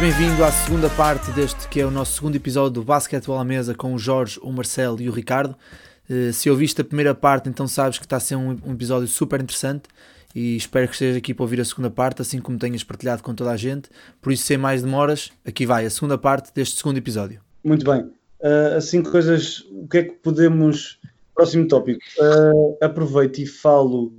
bem-vindo à segunda parte deste que é o nosso segundo episódio do Basquetebol à Mesa com o Jorge, o Marcelo e o Ricardo. Uh, se ouviste a primeira parte, então sabes que está a ser um, episódio super interessante e espero que estejas aqui para ouvir a segunda parte, assim como tenhas partilhado com toda a gente. Por isso, sem mais demoras, aqui vai a segunda parte deste segundo episódio. Muito bem. Uh, assim, coisas. O que é que podemos. Próximo tópico. Uh, aproveito e falo,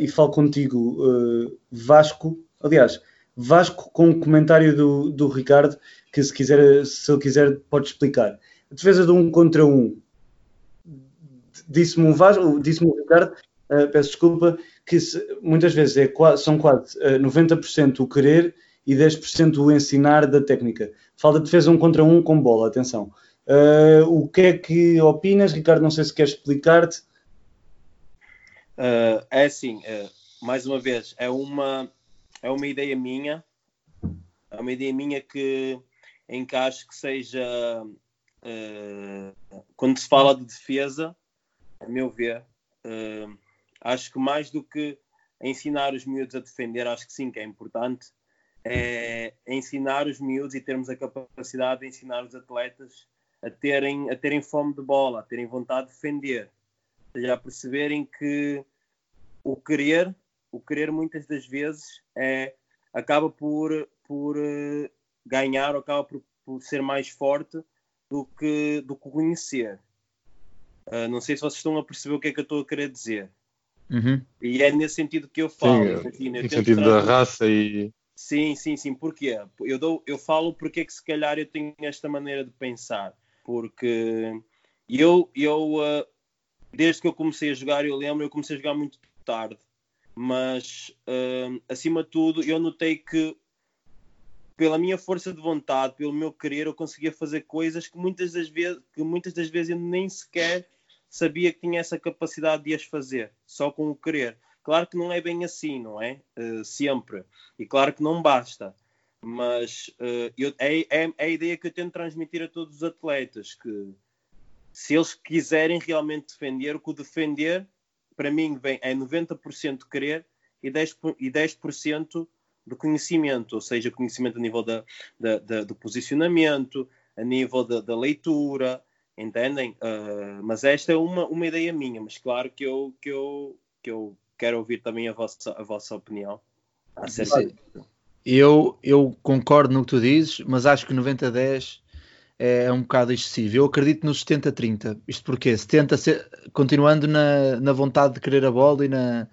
e falo contigo, Vasco. Aliás, Vasco com um comentário do, do Ricardo, que se quiser, se ele quiser, pode explicar. A defesa de um contra um, disse-me um Vasco, disse-me o Ricardo, uh, peço desculpa, que se, muitas vezes é, são quase uh, eh, 90% o querer e 10% o ensinar da técnica. Fala de defesa um contra um com bola, atenção. Uh, o que é que opinas, Ricardo? Não sei se queres explicar-te. Uh, é assim, uh, mais uma vez, é uma é uma ideia minha, é uma ideia minha que em que seja uh, quando se fala de defesa, a meu ver, uh, acho que mais do que ensinar os miúdos a defender, acho que sim que é importante, é ensinar os miúdos e termos a capacidade de ensinar os atletas a terem, a terem fome de bola, a terem vontade de defender, a perceberem que o querer o querer muitas das vezes é, acaba por, por uh, ganhar ou acaba por, por, ser mais forte do que, do que conhecer. Uh, não sei se vocês estão a perceber o que é que eu estou a querer dizer. Uhum. E é nesse sentido que eu falo. Sim, imagina, no sentido da raça e. Sim, sim, sim. Porquê? Eu, dou, eu falo porque é que se calhar eu tenho esta maneira de pensar. Porque eu, eu uh, desde que eu comecei a jogar, eu lembro, eu comecei a jogar muito tarde mas uh, acima de tudo eu notei que pela minha força de vontade, pelo meu querer, eu conseguia fazer coisas que muitas das vezes, que muitas das vezes eu nem sequer sabia que tinha essa capacidade de as fazer, só com o querer. Claro que não é bem assim, não é? Uh, sempre. E claro que não basta. Mas uh, eu, é, é, é, a ideia que eu tento transmitir a todos os atletas, que se eles quiserem realmente defender, o que o defender para mim vem, é 90% querer e 10%, e 10 de conhecimento, ou seja, conhecimento a nível da, da, da do posicionamento, a nível da, da leitura, entendem? Uh, mas esta é uma, uma ideia minha, mas claro que eu, que eu, que eu quero ouvir também a vossa, a vossa opinião Eu, eu concordo no que tu dizes, mas acho que 90-10 é, é um bocado excessivo. Eu acredito nos 70-30. Isto porque 70 continuando na, na vontade de querer a bola e na,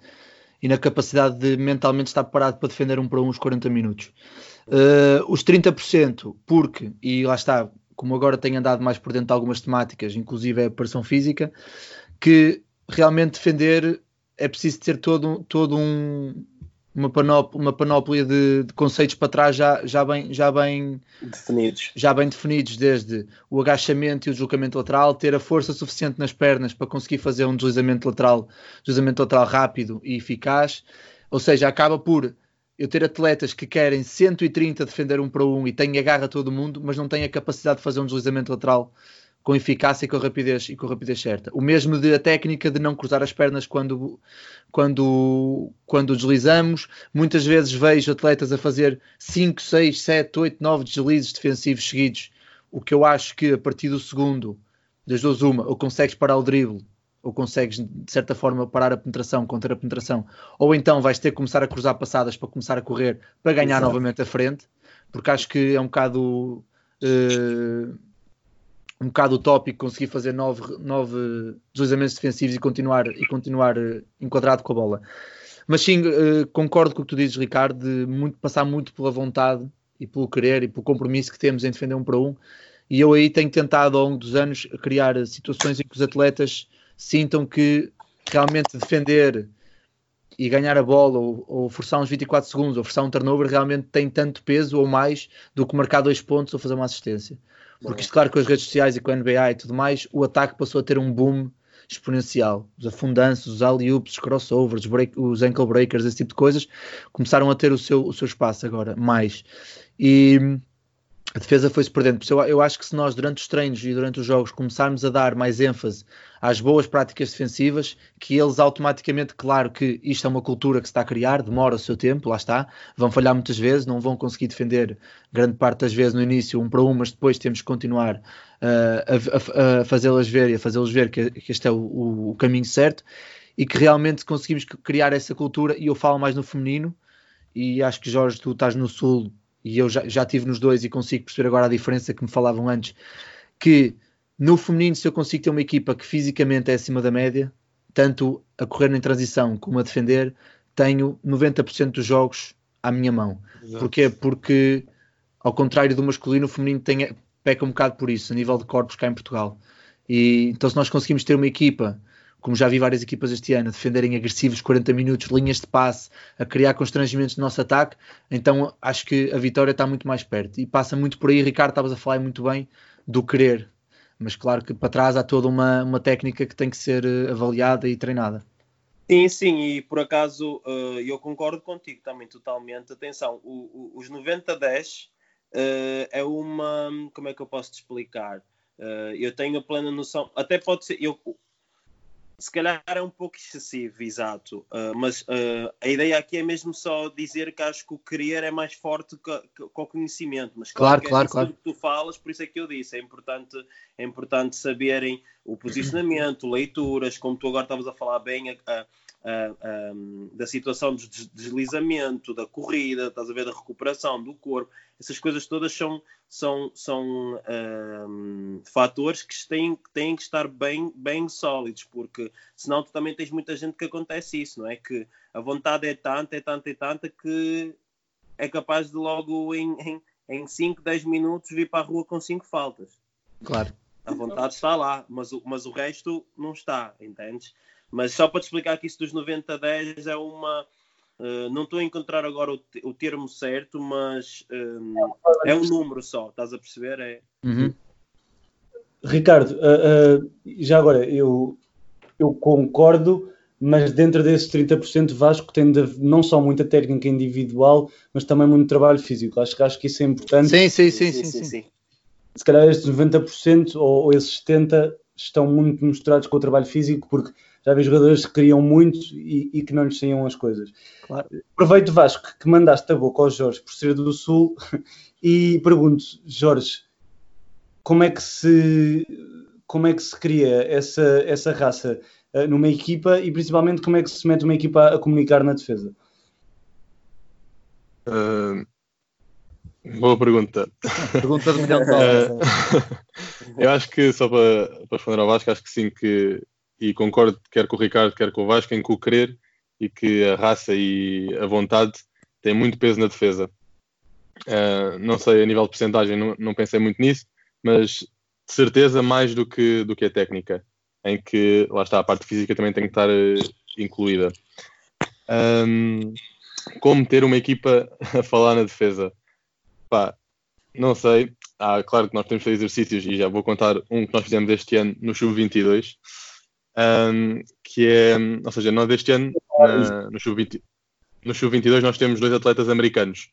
e na capacidade de mentalmente estar parado para defender um para uns 40 minutos. Uh, os 30%, porque, e lá está, como agora tenho andado mais por dentro de algumas temáticas, inclusive a pressão física, que realmente defender é preciso ter todo, todo um, uma, panóplia, uma panóplia de, de, conceitos para trás já, já, bem, já, bem definidos. já bem definidos, desde o agachamento e o deslocamento lateral, ter a força suficiente nas pernas para conseguir fazer um deslizamento lateral, deslizamento lateral rápido e eficaz. Ou seja, acaba por eu ter atletas que querem 130 defender um para um e têm a garra todo mundo, mas não têm a capacidade de fazer um deslizamento lateral com eficácia e com rapidez e com rapidez certa. O mesmo de a técnica de não cruzar as pernas quando, quando, quando deslizamos. Muitas vezes vejo atletas a fazer 5, 6, 7, 8, 9 deslizes defensivos seguidos. O que eu acho que a partir do segundo, das duas uma, ou consegues parar o drible, ou consegues de certa forma parar a penetração, conter a penetração, ou então vais ter que começar a cruzar passadas para começar a correr para ganhar Exato. novamente a frente, porque acho que é um bocado uh, um bocado utópico conseguir fazer nove, nove deslizamentos defensivos e continuar, e continuar uh, enquadrado com a bola. Mas sim, uh, concordo com o que tu dizes, Ricardo, de muito, passar muito pela vontade e pelo querer e pelo compromisso que temos em defender um para um. E eu aí tenho tentado ao longo dos anos criar situações em que os atletas sintam que realmente defender e ganhar a bola ou, ou, forçar uns 24 segundos ou forçar um turnover realmente tem tanto peso ou mais do que marcar dois pontos ou fazer uma assistência. Porque isto, claro, com as redes sociais e com a NBA e tudo mais, o ataque passou a ter um boom exponencial. Os afundanços, os alley-oops, os crossovers, os, break, os ankle breakers, esse tipo de coisas, começaram a ter o seu, o seu espaço agora, mais. E a defesa foi-se perdendo. Eu, acho que se nós, durante os treinos e durante os jogos, começarmos a dar mais ênfase às boas práticas defensivas, que eles automaticamente, claro que isto é uma cultura que se está a criar, demora o seu tempo, lá está, vão falhar muitas vezes, não vão conseguir defender grande parte das vezes no início um para um, mas depois temos que continuar uh, a, a, a fazê-las ver e a fazê-los ver que, que este é o, o, caminho certo e que realmente conseguimos criar essa cultura. E eu falo mais no feminino, e acho que Jorge, tu estás no Sul e eu já, já tive nos dois e consigo perceber agora a diferença que me falavam antes, que no feminino, se eu consigo ter uma equipa que fisicamente é acima da média, tanto a correr em transição como a defender, tenho 90% dos jogos à minha mão. Exato. Porquê? Porque, ao contrário do masculino, o feminino tem, peca um bocado por isso, a nível de corpos cá em Portugal. E, então, se nós conseguimos ter uma equipa como já vi várias equipas este ano, defenderem agressivos 40 minutos, linhas de passe, a criar constrangimentos no nosso ataque, então acho que a vitória está muito mais perto. E passa muito por aí, Ricardo, estavas a falar muito bem do querer, mas claro que para trás há toda uma, uma técnica que tem que ser eh, avaliada e treinada. Sim, sim, e por acaso uh, eu concordo contigo também totalmente. Atenção, os 90-10 uh, eh, é uma. Como é que eu posso te explicar? Eu tenho a plena noção, até pode ser. Eu, se calhar é um pouco excessivo, exato. Uh, mas uh, a ideia aqui é mesmo só dizer que acho que o querer é mais forte que, que, que o conhecimento. Mas claro, claro, claro. É claro. que tu falas, por isso é que eu disse. É importante, é importante saberem o posicionamento, leituras, como tu agora estavas a falar bem, a, a, a, da situação do deslizamento, da corrida, estás a ver, da recuperação do corpo. Essas coisas todas são, são, são um, fatores que têm, têm que estar bem, bem sólidos, porque senão tu também tens muita gente que acontece isso, não é? Que a vontade é tanta, é tanta, é tanta que é capaz de logo em, em, em 5, 10 minutos vir para a rua com 5 faltas. Claro. A vontade está lá, mas, mas o resto não está, entendes? Mas só para te explicar que isso dos 90 a 10 é uma Uh, não estou a encontrar agora o, o termo certo, mas um, é um número só, estás a perceber? É... Uhum. Ricardo, uh, uh, já agora, eu, eu concordo, mas dentro desses 30% Vasco tem de, não só muita técnica individual, mas também muito trabalho físico. Acho, acho que isso é importante. Sim, sim, sim, sim. sim, sim. Se calhar estes 90% ou, ou esses 70% estão muito misturados com o trabalho físico, porque já vi jogadores que queriam muito e, e que não lhes saíam as coisas. Claro. Aproveito, Vasco, que mandaste a boca ao Jorge por ser do Sul e pergunto, Jorge, como é que se, como é que se cria essa, essa raça uh, numa equipa e principalmente como é que se mete uma equipa a, comunicar na defesa? Uh, boa pergunta. Pergunta de milhão de dólares. eu acho que, só para, para responder ao Vasco, acho que sim, que e concordo quer com o Ricardo, quer com o Vasco, em que o querer e que a raça e a vontade têm muito peso na defesa. Uh, não sei, a nível de porcentagem, não, não, pensei muito nisso, mas de certeza mais do que, do que a técnica, em que, lá está, a parte física também tem que estar uh, incluída. Um, como ter uma equipa a falar na defesa? Pá, não sei. Ah, claro que nós temos feito exercícios e já vou contar um que nós fizemos este ano no Sub-22, um, que é, ou seja, nós este ano, na, no Sub-20, no Sub-22, nós temos dois atletas americanos.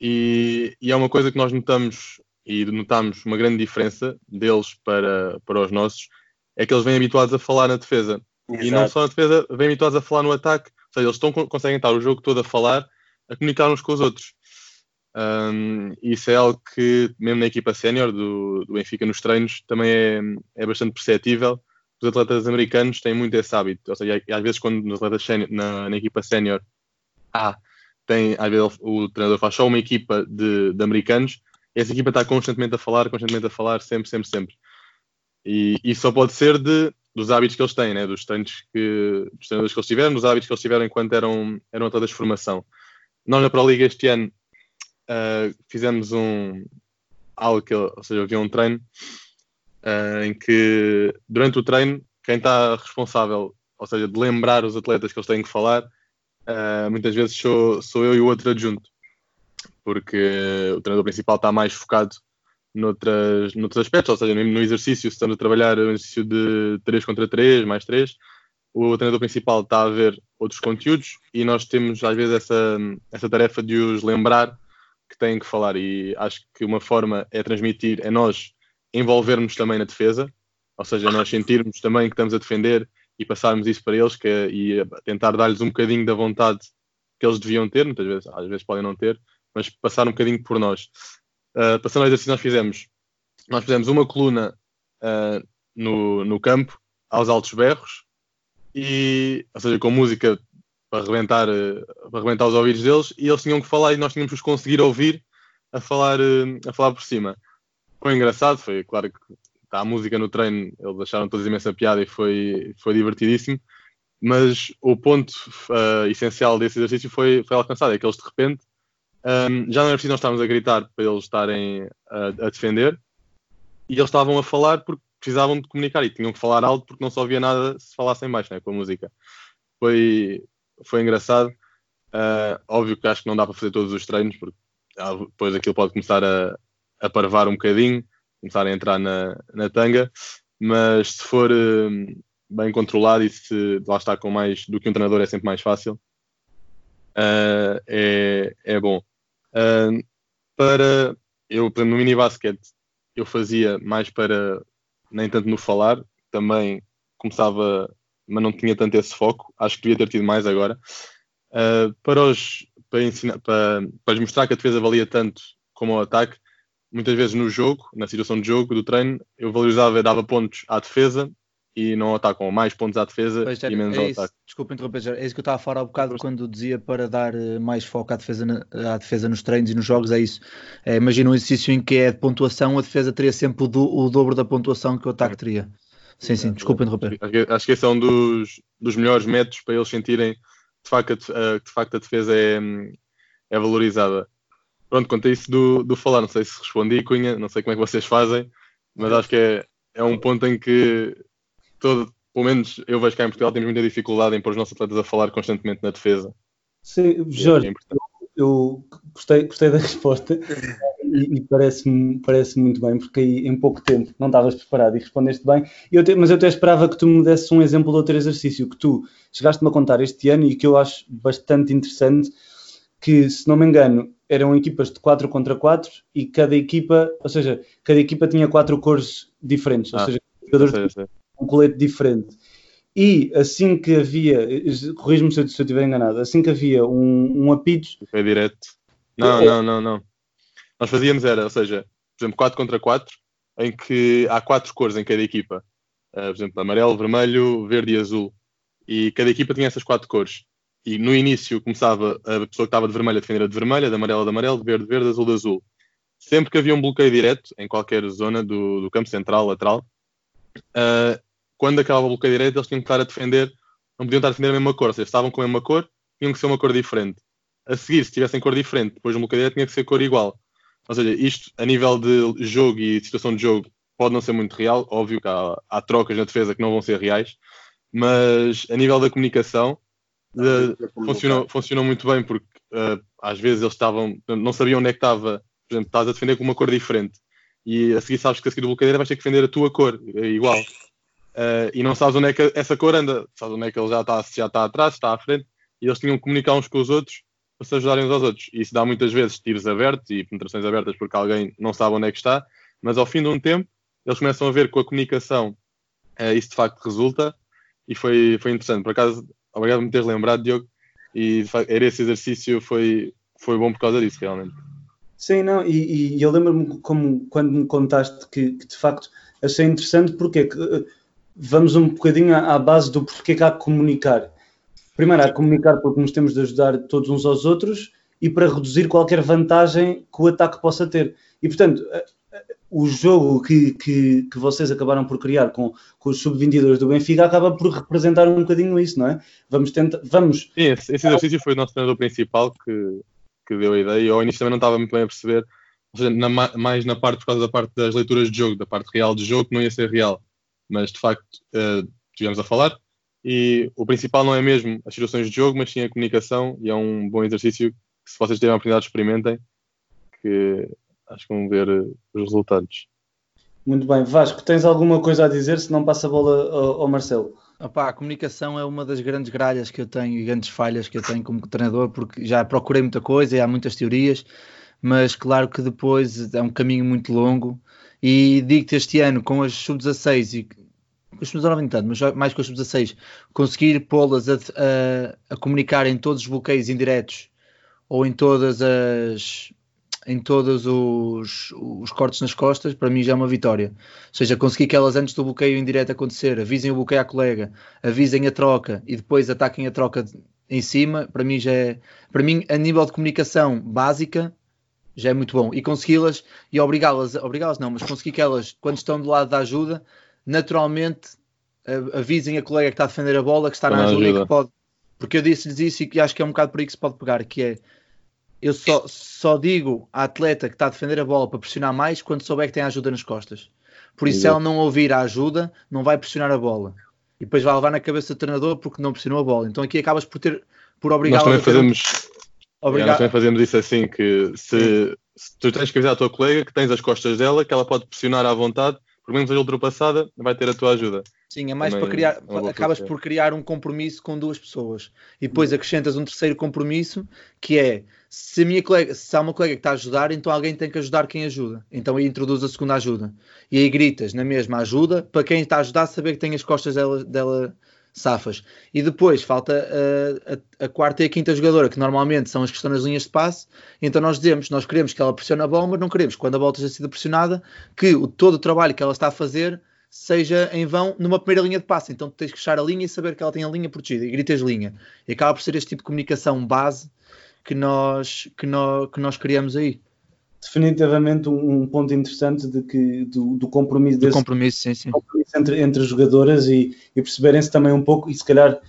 E, e é uma coisa que nós notamos, e notamos uma grande diferença deles para, para os nossos, é que eles vêm habituados a falar na defesa. Exato. E não só na defesa, vêm habituados a falar no ataque. Ou seja, eles estão, conseguem estar o jogo todo a falar, a comunicar uns com os outros. Um, isso é algo que, mesmo na equipa sénior do, do Benfica nos treinos, também é, é bastante perceptível os atletas americanos têm muito esse hábito. Ou seja, às vezes quando nos atletas na, na, equipa sénior ah, tem, às vezes o treinador faz só uma equipa de, de americanos, essa equipa está constantemente a falar, constantemente a falar, sempre, sempre, sempre. E isso só pode ser de, dos hábitos que eles têm, né? dos treinos que, dos treinadores que eles tiveram, dos hábitos que eles tiveram enquanto eram, eram atletas de formação. Nós na Pro Liga este ano uh, fizemos um algo que, ou seja, havia um treino uh, em que durante o treino, quem está responsável, ou seja, de lembrar os atletas que eles têm que falar, uh, muitas vezes sou, sou eu e o outro adjunto, porque o treinador principal está mais focado noutras, noutros aspectos, ou seja, no exercício, se estamos a trabalhar um exercício de 3 contra 3, mais 3, o treinador principal está a ver outros conteúdos e nós temos às vezes essa, essa tarefa de os lembrar que têm que falar. E acho que uma forma é transmitir, é nós envolvermos também na defesa, ou seja, nós sentirmos também que estamos a defender e passarmos isso para eles que, é, e tentar dar-lhes um bocadinho da vontade que eles deviam ter, muitas vezes, às vezes podem não ter, mas passar um bocadinho por nós. Uh, passando ao exercício nós fizemos, nós fizemos uma coluna uh, no, no campo, aos altos berros, e, ou seja, com música para arrebentar, uh, para arrebentar os ouvidos deles, e eles tinham que falar e nós tínhamos que conseguir ouvir a falar, a falar por cima. Foi engraçado, foi claro que está a música no treino, eles acharam todos imensa piada e foi, foi divertidíssimo. Mas o ponto uh, essencial desse exercício foi, foi alcançado, é que eles de repente um, já não era preciso nós estarmos a gritar para eles estarem a, a, defender e eles estavam a falar porque precisavam de comunicar e tinham que falar alto porque não só ouvia nada se falassem baixo né, com a música. Foi, foi engraçado. Uh, óbvio que acho que não dá para fazer todos os treinos porque ah, depois aquilo pode começar a, a parvar um bocadinho começar a entrar na, na tanga, mas se for uh, bem controlado e se lá está com mais do que um treinador é sempre mais fácil, uh, é, é bom. Uh, para eu, no mini basquete, eu fazia mais para nem tanto no falar, também começava, mas não tinha tanto esse foco. Acho que devia ter tido mais agora. Uh, para os para, ensinar, para, para mostrar que a defesa valia tanto como o ataque, muitas vezes no jogo, na situação de jogo, do treino, eu valorizava, dava pontos à defesa e não atacam mais pontos à defesa pois, e menos é ao isso, ataque. Desculpa interromper, é isso que eu estava a falar há um bocado quando dizia para dar eh, mais foco à defesa, à defesa nos treinos e nos jogos, é isso. É, imagina um exercício em que é de pontuação, a defesa teria sempre o, do, o dobro da pontuação que o ataque teria. Sim, sim, desculpa interromper. Acho que esse é um dos, dos melhores métodos para eles sentirem de facto, de facto a defesa é, é valorizada. Pronto, quanto a isso do, do falar, não sei se respondi, Cunha, não sei como é que vocês fazem, mas acho que é, é um ponto em que todo, pelo menos eu vejo que cá em Portugal temos muita dificuldade em pôr os nossos atletas a falar constantemente na defesa. Sim, Jorge, é eu gostei, gostei da resposta e, e parece-me parece muito bem, porque aí em pouco tempo não estavas preparado e respondeste bem, eu te, mas eu até esperava que tu me desses um exemplo de outro exercício que tu chegaste-me a contar este ano e que eu acho bastante interessante, que se não me engano eram equipas de 4 contra 4 e cada equipa, ou seja, cada equipa tinha quatro cores diferentes, ah, ou seja, jogadores sei, um colete diferente. E assim que havia, corrijo-me se eu estiver enganado, assim que havia um, um apito. Foi direto. Não, não, não, não. Nós fazíamos era, ou seja, por exemplo, 4 contra 4, em que há quatro cores em cada equipa. Uh, por exemplo, amarelo, vermelho, verde e azul. E cada equipa tinha essas quatro cores e no início começava a pessoa que estava de vermelho a defender a de vermelho, a de amarelo de amarelo, de verde de verde, azul de azul. Sempre que havia um bloqueio direto em qualquer zona do, do campo central, lateral, uh, quando acabava o bloqueio direto, eles tinham que estar a defender, não podiam estar a defender a mesma cor, ou seja, estavam com a mesma cor, tinham que ser uma cor diferente. A seguir, se tivessem cor diferente, depois do bloqueio direto tinha que ser cor igual. Ou seja, isto a nível de jogo e de situação de jogo pode não ser muito real, óbvio que há, há trocas na defesa que não vão ser reais, mas a nível da comunicação, uh, funcionou, funcionou muito bem porque uh, às vezes eles estavam, não sabiam onde é que estava, por exemplo, estás a defender com uma cor diferente e a seguir sabes que a seguir do bloqueio vais ter que defender a tua cor, é igual. Uh, e não sabes onde é que essa cor anda, sabes onde é que ele já está, já está atrás, está à frente, e eles tinham que comunicar uns com os outros para se ajudarem uns aos outros. E isso dá muitas vezes tiros abertos e penetrações abertas porque alguém não sabe onde é que está, mas ao fim de um tempo eles começam a ver com a comunicação uh, isso de facto resulta e foi, foi interessante. Por acaso obrigado por me teres lembrado, Diogo. E era esse exercício foi, foi bom por causa disso, realmente. Sim, não, e, e eu lembro-me como quando me contaste que, que, de facto achei interessante porque que, eh, vamos um bocadinho à, à, base do porquê que há que comunicar. Primeiro, há que comunicar porque nos temos de ajudar todos uns aos outros e para reduzir qualquer vantagem que o ataque possa ter. E portanto, o jogo que, que, que, vocês acabaram por criar com, com os sub-22 do Benfica acaba por representar um bocadinho isso, não é? Vamos tentar, vamos... Sim, esse, esse exercício foi o nosso treinador principal que, que deu a ideia. Eu ao início também não estava muito bem a perceber, ou seja, na, mais na parte, por causa da parte das leituras de jogo, da parte real do jogo, que não ia ser real. Mas, de facto, uh, estivemos a falar e o principal não é mesmo as situações de jogo, mas sim a comunicação e é um bom exercício que se vocês tiverem a oportunidade experimentem, que acho que vão ver eh, os resultados. Muito bem. Vasco, tens alguma coisa a dizer? Se não passa a bola ao, ao Marcelo. Opa, a comunicação é uma das grandes gralhas que eu tenho e grandes falhas que eu tenho como treinador, porque já procurei muita coisa e há muitas teorias, mas claro que depois é um caminho muito longo. E digo-te este ano, com as sub-16 e com as sub-19 tanto, mas mais com as sub-16, conseguir pô-las a, a, a, comunicar em todos os bloqueios indiretos ou em todas as em todos os, os cortes nas costas, para mim já é uma vitória. Ou seja, conseguir que elas antes do bloqueio indireto acontecer, avisem o bloqueio à colega, avisem a troca e depois ataquem a troca em cima, para mim já é, para mim a nível de comunicação básica já é muito bom. E consegui-las e obrigá-las, obrigá-las não, mas conseguir que elas, quando estão do lado da ajuda, naturalmente avisem a colega que está a defender a bola, que está na ajuda, ajuda. e que pode. Porque eu disse-lhes isso e acho que é um bocado por aí que se pode pegar, que é eu só, só digo à atleta que está a defender a bola para pressionar mais quando souber que tem ajuda nas costas. Por isso, se ela não ouvir a ajuda, não vai pressionar a bola. E depois vai levar na cabeça do treinador porque não pressionou a bola. Então aqui acabas por ter por obrigar Nós também fazemos, Obrigado. nós também fazemos isso assim que se, se, tu tens que avisar a tua colega que tens as costas dela, que ela pode pressionar à vontade, por menos seja ultrapassada, vai ter a tua ajuda. Sim, é mais também para criar, é acabas por criar um compromisso com duas pessoas e depois acrescentas um terceiro compromisso que é se, a minha colega, se há uma colega que está a ajudar, então alguém tem que ajudar quem ajuda. Então aí introduz a segunda ajuda. E aí gritas na mesma ajuda para quem está a ajudar saber que tem as costas dela, dela safas. E depois falta a, a, a, quarta e a quinta jogadora, que normalmente são as que estão nas linhas de passe. Então nós dizemos, nós queremos que ela pressione a bola, mas não queremos que quando a bola esteja sido pressionada, que o, todo o trabalho que ela está a fazer seja em vão numa primeira linha de passe. Então tens que fechar a linha e saber que ela tem a linha protegida e gritas linha. E acaba por ser este tipo de comunicação base que nós, que nós, que nós criamos aí. Definitivamente um, um ponto interessante de que, do, do compromisso, do compromisso, sim, sim. compromisso entre, entre jogadoras e, e perceberem-se também um pouco, e se calhar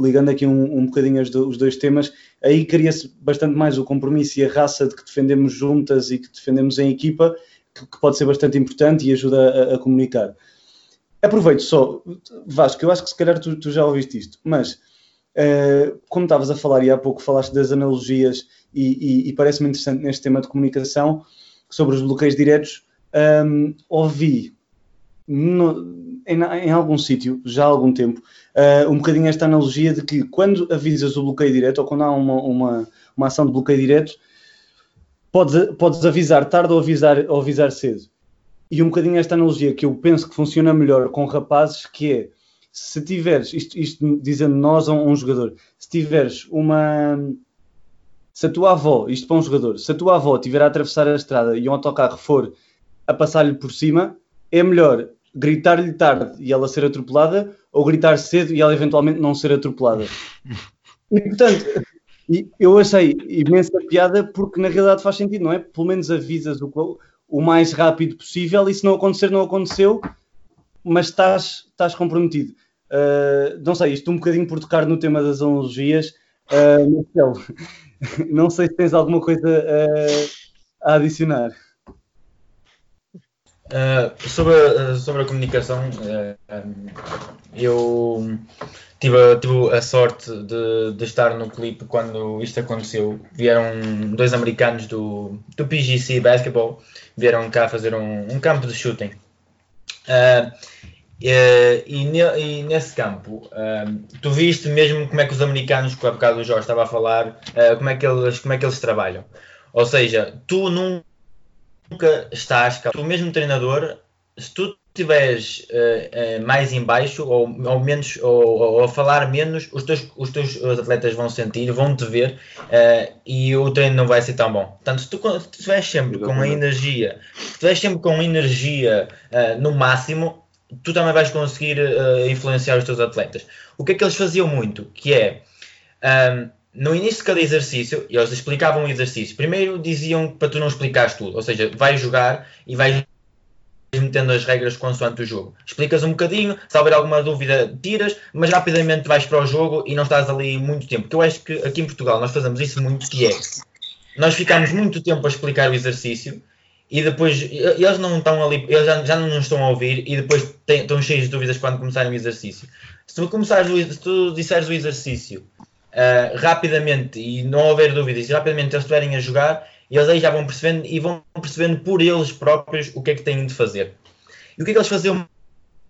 ligando aqui um, um bocadinho os, os dois temas, aí cria-se bastante mais o compromisso e a raça de que defendemos juntas e que defendemos em equipa, que, que pode ser bastante importante e ajuda a, a, comunicar. Aproveito só, Vasco, eu acho que se calhar tu, tu já ouviste isto, mas Uh, como estavas a falar e há pouco falaste das analogias e, e, e parece-me interessante neste tema de comunicação sobre os bloqueios diretos, um, ouvi no, em, em, algum sítio, já há algum tempo, uh, um bocadinho esta analogia de que quando avisas o bloqueio direto ou quando há uma, uma, uma ação de bloqueio direto, podes, podes avisar tarde ou avisar, ou avisar cedo. E um bocadinho esta analogia que eu penso que funciona melhor com rapazes, que é se tiveres, isto, isto dizendo nós a um, jogador, se tiveres uma. Se a tua avó, isto para um jogador, se a tua avó estiver a atravessar a estrada e um autocarro for a passar-lhe por cima, é melhor gritar-lhe tarde e ela ser atropelada ou gritar cedo e ela eventualmente não ser atropelada. E portanto, eu achei imensa piada porque na realidade faz sentido, não é? Pelo menos avisas o, o mais rápido possível e se não acontecer, não aconteceu mas estás, estás comprometido. Uh, não sei, isto um bocadinho por tocar no tema das analogias. Uh, Marcelo, não sei se tens alguma coisa uh, a adicionar. Sobre, a, sobre a comunicação, eu tive a, tive a sorte de, de, estar no clipe quando isto aconteceu. Vieram dois americanos do, do PGC Basketball, vieram cá fazer um, um campo de shooting. Uh, e, e, nesse campo, uh, tu viste mesmo como é que os americanos, que há bocado o Jorge estava a falar, uh, como, é que eles, como é que eles trabalham. Ou seja, tu nunca estás, tu mesmo treinador, se tu estiveres uh, uh, mais em baixo ou, ou menos ou, ou, a falar menos, os teus, os teus atletas vão sentir, vão te ver uh, e o treino não vai ser tão bom. Portanto, se tu, estiveres sempre com a energia, se estiveres sempre com energia no máximo, tu também vais conseguir influenciar os teus atletas. O que é que eles faziam muito? Que é um, no início de cada exercício, eles explicavam o exercício. Primeiro diziam para tu não explicares tudo, ou seja, vais jogar e vais metendo as regras consoante o jogo. Explicas um bocadinho, se houver alguma dúvida, tiras, mas rapidamente vais para o jogo e não estás ali muito tempo. Porque eu acho que aqui em Portugal nós fazemos isso muito, que é nós ficamos muito tempo a explicar o exercício e depois eles não estão ali, eles já, já não estão a ouvir e depois têm, estão cheios de dúvidas quando começarem o exercício. Se tu, começares o, se tu disseres o exercício uh, rapidamente e não houver dúvidas e rapidamente eles estiverem a jogar, e eles aí já vão percebendo e vão percebendo por eles próprios o que é que têm de fazer. E o que é que eles faziam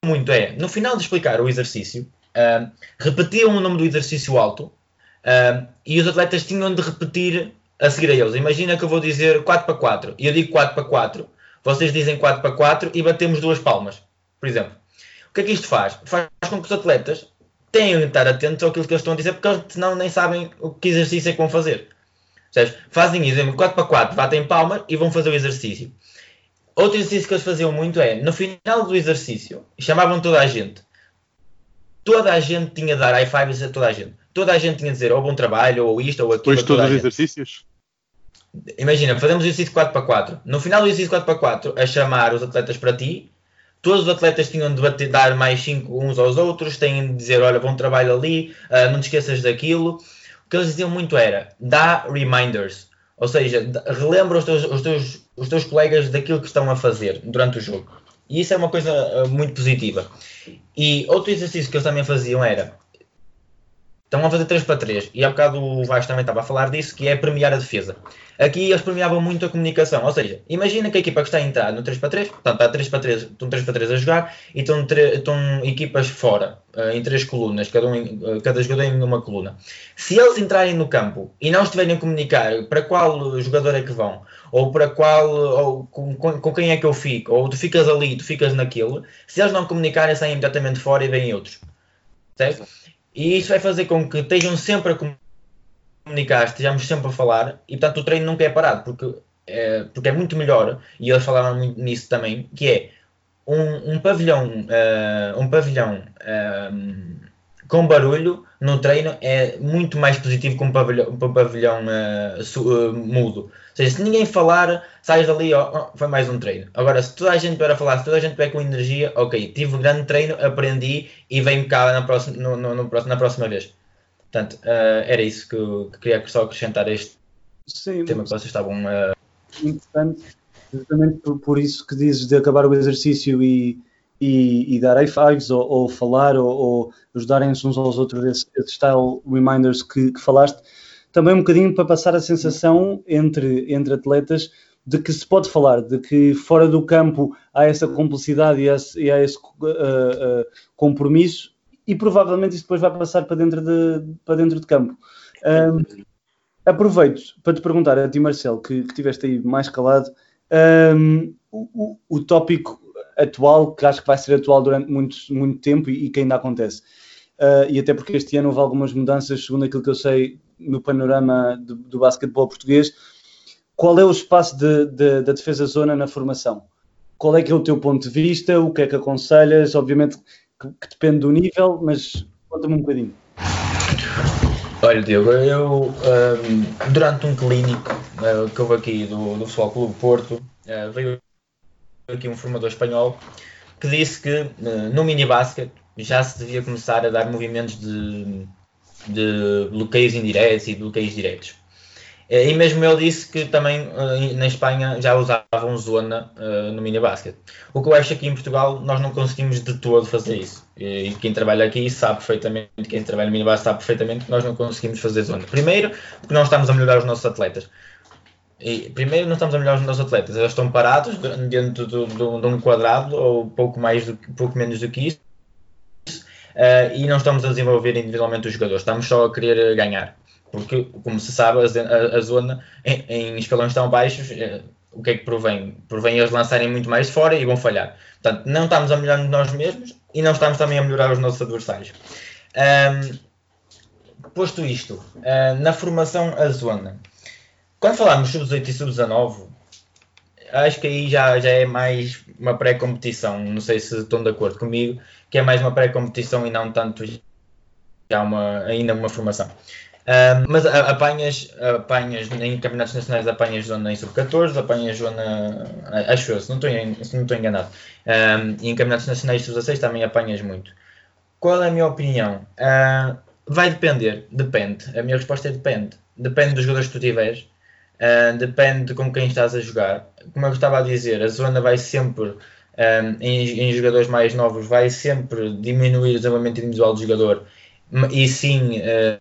muito é, no final de explicar o exercício, uh, repetiam o nome do exercício alto uh, e os atletas tinham de repetir a seguir a eles. Imagina que eu vou dizer 4 para 4 e eu digo 4 para 4, vocês dizem 4 para 4 e batemos duas palmas, por exemplo. O que é que isto faz? Faz com que os atletas tenham de estar atentos àquilo que eles estão a dizer, porque senão nem sabem o que exercício é que vão fazer. Seja, fazem isso, 4 para 4, batem palmas e vão fazer o exercício. Outro exercício que eles faziam muito é, no final do exercício, chamavam toda a gente. Toda a gente tinha de dar high fives a toda a gente. Toda a gente tinha de dizer ou bom trabalho, ou isto, ou aquilo. Depois todos os exercícios? Imagina, fazemos o exercício 4 para 4. No final do exercício 4 para 4, a chamar os atletas para ti, todos os atletas tinham de bater, dar mais 5 uns aos outros, têm de dizer, olha, bom trabalho ali, uh, não te esqueças daquilo. Que eles diziam muito era, dá reminders. Ou seja, relembra os teus, os, teus, os teus colegas daquilo que estão a fazer durante o jogo. E isso é uma coisa uh, muito positiva. E outro exercício que eles também faziam era, estão a fazer 3 para 3. E há bocado o Vasco também estava a falar disso, que é premiar a defesa. Aqui eles premiavam muito a comunicação. Ou seja, imagina que a equipa que está a entrar no 3 para 3, portanto, está 3 para 3, estão 3 para 3 a jogar e estão, estão equipas fora, uh, em três colunas, cada, um, uh, cada jogador em uma coluna. Se eles entrarem no campo e não estiverem a comunicar para qual jogador é que vão, ou para qual, ou com, com quem é que eu fico, ou tu ficas ali, tu ficas naquilo, se eles não comunicarem, saem imediatamente fora e vêm outros. Certo? E isso vai fazer com que estejam sempre a comunicar estejamos sempre a falar e portanto o treino nunca é parado porque é, porque é muito melhor e eles falavam muito nisso também que é um, um pavilhão uh, um pavilhão uh, com barulho no treino é muito mais positivo que um pavilhão, um pavilhão uh, su, mudo. Ou seja, se ninguém falar, sais dali, oh, foi mais um treino. Agora, se toda a gente para falar, se toda a gente vai com energia, ok, tive um grande treino, aprendi e venho cá na próxima, no, no, no, na próxima vez. Portanto, uh, era isso que, que queria só acrescentar a este Sim, tema que vocês estavam. Uh... Interessante, justamente por, por, isso que dizes de acabar o exercício e, e, e dar fives ou, ou falar ou, ou ajudarem-se uns aos outros, esse, esse style reminders que, que, falaste, também um bocadinho para passar a sensação entre, entre atletas de que se pode falar, de que fora do campo há essa complicidade e, esse, e há esse uh, uh, compromisso e provavelmente isso depois vai passar para dentro de, para dentro de campo. Um, aproveito para te perguntar a ti, Marcelo, que, que aí mais calado, um, o, o, tópico atual, que acho que vai ser atual durante muito, muito tempo e, e que ainda acontece. Uh, e até porque este ano houve algumas mudanças, segundo aquilo que eu sei, no panorama do, do basquetebol português. Qual é o espaço de, de, da defesa zona na formação? Qual é que é o teu ponto de vista? O que é que aconselhas? Obviamente que, que depende do nível, mas conta-me um bocadinho. Olha, Diego, eu um, durante um clínico uh, que houve aqui do, do Futebol Clube Porto, uh, veio aqui um formador espanhol que disse que uh, no mini basket já se devia começar a dar movimentos de, de bloqueios indiretos e bloqueios diretos. Eh, e mesmo ele disse que também uh, na Espanha já usavam zona no mini basket. O que eu acho aqui em Portugal nós não conseguimos de todo fazer isso. E quem trabalha aqui sabe perfeitamente, quem trabalha no mini basket sabe perfeitamente que nós não conseguimos fazer zona. Primeiro, porque não estamos a melhorar os nossos atletas. E, primeiro, não estamos a melhorar os nossos atletas. Eles estão parados dentro de um quadrado ou pouco, mais do, pouco menos do que isso. Uh, e não estamos a desenvolver individualmente os jogadores. Estamos só a querer ganhar. Porque, como se sabe, a, a zona em, em, escalões tão baixos, eh, o que é que provém? Provém eles lançarem muito mais fora e vão falhar. Portanto, não estamos a melhorar nós mesmos e não estamos também a melhorar os nossos adversários. Um, posto isto, uh, na formação a zona, quando falamos sub-18 e sub-19, acho que aí já, já é mais uma pré-competição. Não sei se estão de acordo comigo, que é mais uma pré-competição e não tanto já uma, ainda uma formação mas apanhas, apanhas em campeonatos nacionais apanhas zona em sub-14, apanhas zona, acho eu, se não estou, se não estou enganado, e em campeonatos nacionais sub-16 também apanhas muito. Qual é a minha opinião? Uh, vai depender, depende. A minha resposta é depende. Depende dos jogadores que tu tiveres, uh, depende de com quem estás a jogar. Como eu estava a dizer, a zona vai sempre, um, em, em jogadores mais novos, vai sempre diminuir o desenvolvimento individual do jogador e sim uh,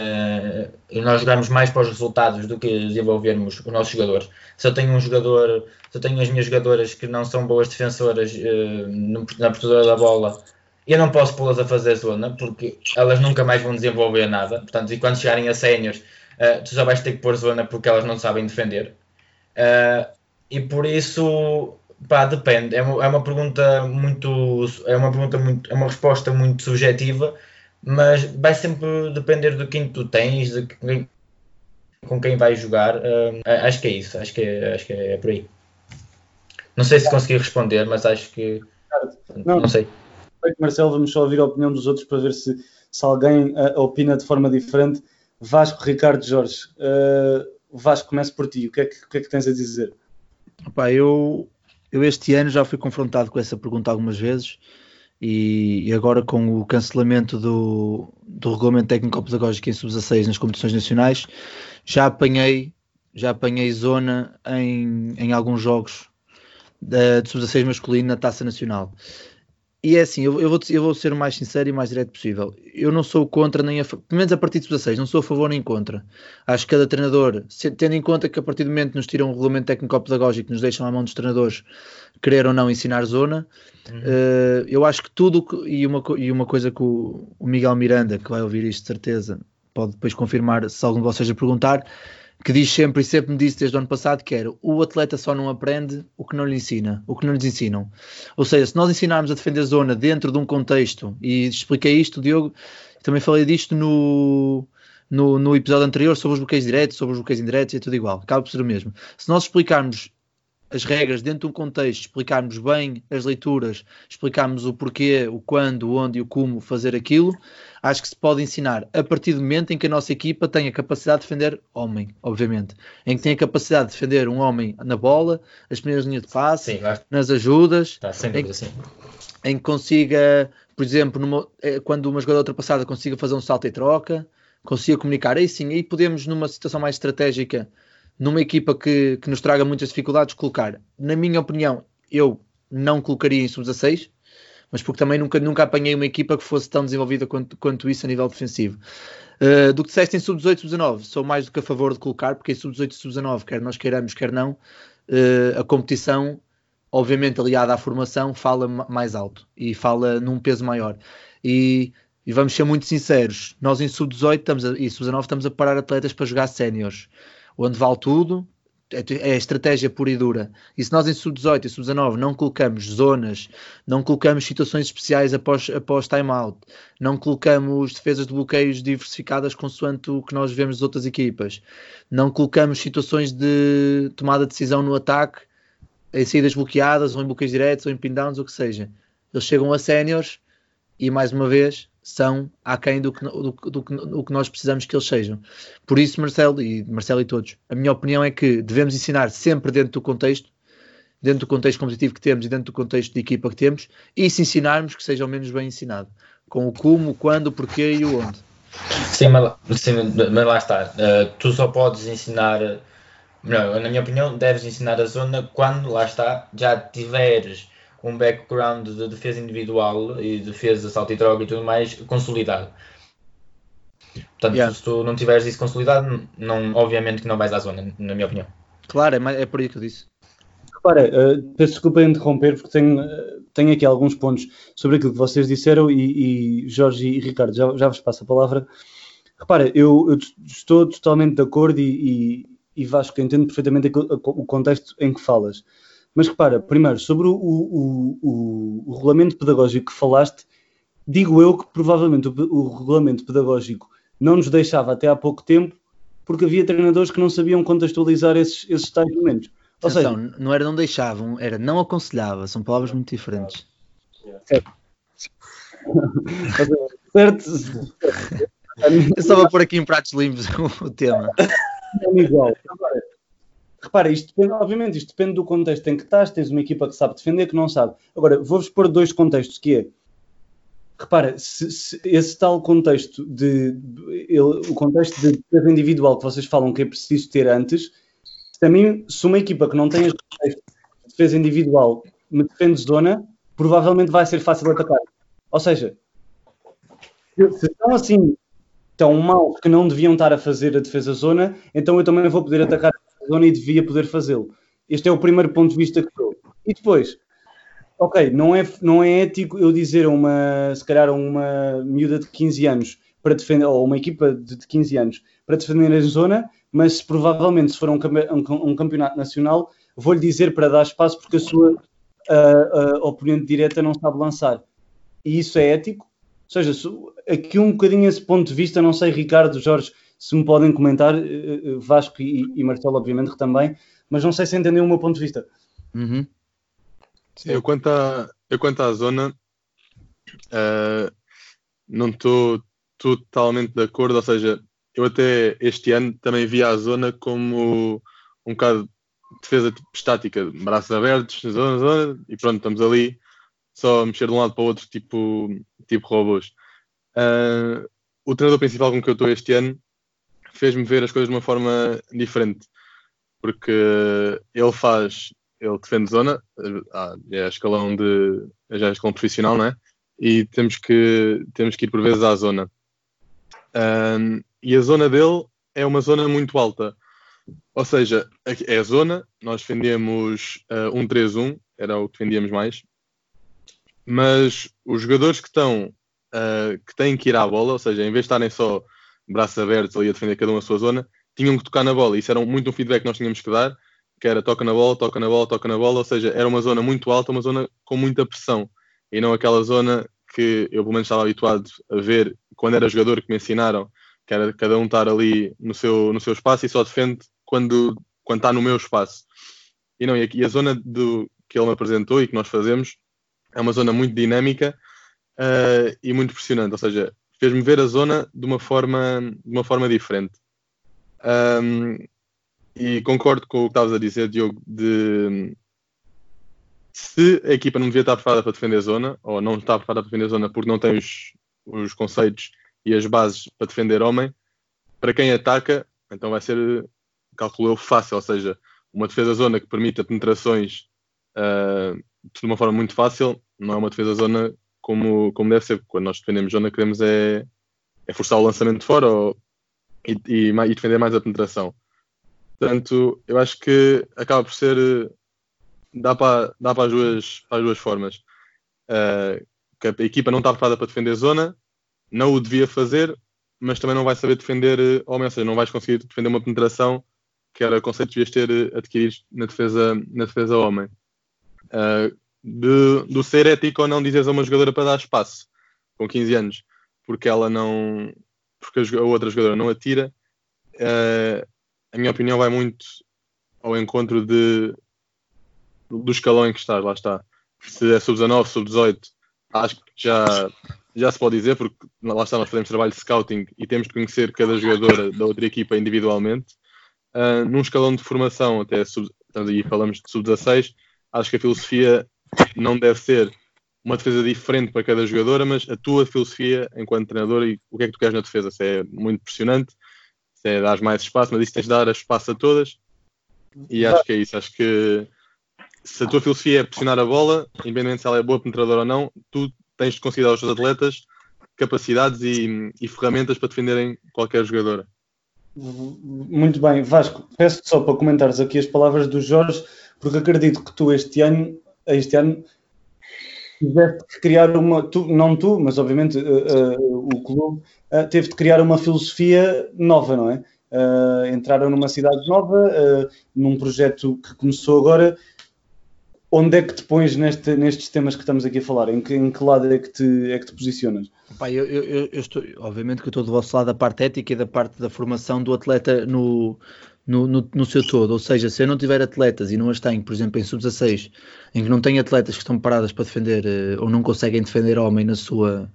Uh, nós jogamos mais para os resultados do que desenvolvermos os nossos jogadores. Se eu tenho um jogador, se eu tenho as minhas jogadoras que não são boas defensoras na portadora da bola, eu não posso pô-las a fazer zona porque elas nunca mais vão desenvolver nada. Portanto, e quando chegarem a séniores, uh, tu já vais ter que pôr zona porque elas não sabem defender. Uh, e por isso, pá, depende. É uma, é uma pergunta muito, é uma pergunta muito, é uma resposta muito subjetiva, mas vai sempre depender do quem tu tens, de quem, com quem vais jogar. Uh, acho que é isso, acho que é, acho que é por aí. Não sei se consegui responder, mas acho que. Não, não sei. Marcelo, vamos só ouvir a opinião dos outros para ver se, se alguém uh, opina de forma diferente. Vasco, Ricardo, Jorge. Uh, Vasco, comece por ti. O que é que, o que, é que tens a dizer? Opa, eu, eu este ano já fui confrontado com essa pergunta algumas vezes e, e agora com o cancelamento do, do regulamento técnico-pedagógico em sub-16 nas competições nacionais já apanhei já apanhei zona em, em alguns jogos de, de sub-16 masculino na Taça Nacional e é assim, eu, eu, vou, eu vou ser o mais sincero e mais direto possível. Eu não sou contra, nem a, pelo menos a partir de 16, não sou a favor nem contra. Acho que cada treinador, se, tendo em conta que a partir do momento que nos tiram um regulamento técnico-pedagógico, nos deixam à mão dos treinadores querer ou não ensinar zona, uhum. uh, eu acho que tudo, e uma, e uma coisa que o, o Miguel Miranda, que vai ouvir isto de certeza, pode depois confirmar se algum de vocês a perguntar, que diz sempre e sempre me disse desde o ano passado que era o atleta só não aprende o que não lhe ensina, o que não lhes ensinam. Ou seja, se nós ensinarmos a defender a zona dentro de um contexto, e expliquei isto, Diogo, também falei disto no, no, no episódio anterior sobre os bloqueios diretos, sobre os bloqueios indiretos, é tudo igual, acaba por ser o mesmo. Se nós explicarmos as regras dentro de um contexto, explicarmos bem as leituras, explicarmos o porquê, o quando, o onde e o como fazer aquilo, acho que se pode ensinar a partir do momento em que a nossa equipa tem a capacidade de defender homem, obviamente. Em que tem a capacidade de defender um homem na bola, as primeiras linhas de passe, sim, nas ajudas, tá, sem dúvida, sim. em que consiga, por exemplo, numa, eh, quando uma jogadora ultrapassada consiga fazer um salto e troca, consiga comunicar, aí sim, aí podemos numa situação mais estratégica numa equipa que, que nos traga muitas dificuldades, colocar, na minha opinião, eu não colocaria em sub-16, mas porque também nunca, nunca apanhei uma equipa que fosse tão desenvolvida quanto, quanto isso a nível defensivo. Uh, do que disseste em sub-18 sub-19, sou mais do que a favor de colocar, porque em sub-18 sub-19, quer nós queiramos, quer não, uh, a competição, obviamente aliada à formação, fala mais alto e fala num peso maior. E, e vamos ser muito sinceros, nós em sub-18 e sub-19 estamos a parar atletas para jogar séniores onde vale tudo, é, é a estratégia pura e dura. E se nós em sub-18 e sub-19 não colocamos zonas, não colocamos situações especiais após, após time-out, não colocamos defesas de bloqueios diversificadas consoante o que nós vemos das outras equipas, não colocamos situações de tomada de decisão no ataque, em saídas bloqueadas, ou em bloqueios diretos, ou em pin-downs, o que seja. Eles chegam a séniores e, mais uma vez, são aquém do que, do, do, do, que nós precisamos que eles sejam. Por isso, Marcelo e Marcelo e todos, a minha opinião é que devemos ensinar sempre dentro do contexto, dentro do contexto competitivo que temos e dentro do contexto de equipa que temos, e se ensinarmos que seja ao menos bem ensinado, com o como, o quando, o porquê e o onde. Sim, mas, sim, mas lá está. Uh, tu só podes ensinar, não, na minha opinião, deves ensinar a zona quando, lá está, já tiveres um background de defesa individual e defesa, salto e troca e tudo mais consolidado. Portanto, yeah. se tu não tiveres isso consolidado, não, obviamente que não vais à zona, na minha opinião. Claro, é, é por isso que eu disse. Repara, uh, peço desculpa em interromper, porque tenho, uh, tenho aqui alguns pontos sobre aquilo que vocês disseram e, e Jorge e Ricardo, já, já vos passo a palavra. Repara, eu, eu estou totalmente de acordo e, e, e Vasco, entendo perfeitamente o contexto em que falas. Mas repara, primeiro, sobre o, o, o, o regulamento pedagógico que falaste, digo eu que provavelmente o, regulamento pedagógico não nos deixava até há pouco tempo porque havia treinadores que não sabiam contextualizar esses, esses tais momentos. Ou Atenção, seja, não era não deixavam, era não aconselhava, são palavras muito diferentes. Certo. certo. Eu só vou pôr aqui em pratos limpos o tema. É igual. Agora, Repara, isto depende, obviamente, isto depende do contexto em que estás. Tens uma equipa que sabe defender, que não sabe. Agora, vou-vos pôr dois contextos, que é, repara, se, se esse tal contexto de, ele, o contexto de defesa individual que vocês falam que é preciso ter antes, a mim, se uma equipa que não tem este contexto de defesa individual me defende zona, provavelmente vai ser fácil atacar. Ou seja, se estão assim tão mal que não deviam estar a fazer a defesa zona, então eu também vou poder atacar zona e devia poder fazê-lo. Este é o primeiro ponto de vista que eu. E depois, ok, não é, não é ético eu dizer a uma, se calhar a uma miúda de 15 anos, para defender, ou uma equipa de, de 15 anos para defender a zona, mas provavelmente se for um, um, um campeonato nacional, vou-lhe dizer para dar espaço porque a sua oponente direta não sabe lançar. E isso é ético? Ou seja, aqui um bocadinho esse ponto de vista, não sei, Ricardo, Jorge, se me podem comentar, uh, Vasco e, e Marcelo, obviamente, também, mas não sei se entendem o meu ponto de vista. Uhum. Eu, quanto à, eu, quanto à zona, uh, não estou totalmente de acordo, ou seja, eu até este ano também via a zona como um bocado de defesa tipo, estática, braços abertos, zona, zona, e pronto, estamos ali só a mexer de um lado para o outro, tipo, tipo robôs. Uh, o treinador principal com que eu estou este ano fez-me ver as coisas de uma forma diferente, porque ele faz, ele defende zona, ah, é escalão de, já é escalão profissional, não é? E temos que, temos que ir por vezes à zona. Um, e a zona dele é uma zona muito alta. Ou seja, é a zona, nós defendemos uh, 1-3-1, era o que defendíamos mais, mas os jogadores que estão uh, que têm que ir à bola, ou seja, em vez de estarem só braços abertos ali a defender cada um a sua zona, tinham que tocar na bola. Isso era muito um feedback que nós tínhamos que dar, que era toca na bola, toca na bola, toca na bola, ou seja, era uma zona muito alta, uma zona com muita pressão, e não aquela zona que eu pelo menos estava habituado a ver quando era jogador que me ensinaram, que era cada um estar ali no seu, no seu espaço e só defende quando, quando está no meu espaço. E não, e a zona do, que ele me apresentou e que nós fazemos é uma zona muito dinâmica uh, e muito impressionante, ou seja, fez-me ver a zona de uma forma, de uma forma diferente. Um, e concordo com o que estavas a dizer, Diogo, de se a equipa não devia estar preparada para defender a zona, ou não está preparada para defender a zona porque não tem os, os conceitos e as bases para defender homem, para quem ataca, então vai ser, calculo eu, fácil, ou seja, uma defesa zona que permita penetrações uh, de uma forma muito fácil, não é uma defesa zona como, como deve ser. Quando nós defendemos zona, queremos é, é forçar o lançamento fora ou, e, e, e, defender mais a penetração. Portanto, eu acho que acaba por ser. dá para, dá para, as, duas, para as duas formas. Uh, que a equipa não está preparada para defender zona, não o devia fazer, mas também não vai saber defender eh, homem, ou seja, não vais conseguir defender uma penetração que era o conceito que devias ter eh, adquirido na defesa, na defesa homem. Uh, de, do ser ético ou não dizes a uma jogadora para dar espaço com 15 anos, porque ela não porque a outra jogadora não atira, uh, a minha opinião vai muito ao encontro de, do escalão em que estás, lá está. Se é sub-19, sub-18, acho que já já se pode dizer, porque lá está, nós fazemos trabalho de scouting e temos de conhecer cada jogadora da outra equipa individualmente. Uh, num escalão de formação, até sub, estamos aí, falamos de sub-16, acho que a filosofia não deve ser uma defesa diferente para cada jogadora, mas a tua filosofia enquanto treinador e o que é que tu queres na defesa. Se é muito impressionante, se é dar mais espaço, mas isso tens de dar espaço a todas. E acho que é isso. Acho que se a tua filosofia é pressionar a bola, independente se ela é boa penetradora ou não, tu tens de considerar os teus atletas capacidades e, e ferramentas para defenderem qualquer jogadora. Muito bem, Vasco, peço só para comentares aqui as palavras do Jorge, porque acredito que tu este ano, este ano tiveste que criar uma, tu, não tu, mas obviamente uh, uh, o clube uh, teve de criar uma filosofia nova, não é? entraram numa cidade nova, num projeto que começou agora onde é que te pões neste, nestes temas que estamos aqui a falar? Em que, em que lado é que te, é que te posicionas? Pai, eu, eu, eu, estou, obviamente que eu estou do vosso lado da parte ética e da parte da formação do atleta no, no, no, no, seu todo. Ou seja, se eu não tiver atletas e não as tenho, por exemplo, em sub-16, em que não tenho atletas que estão paradas para defender uh, ou não conseguem defender homem na sua,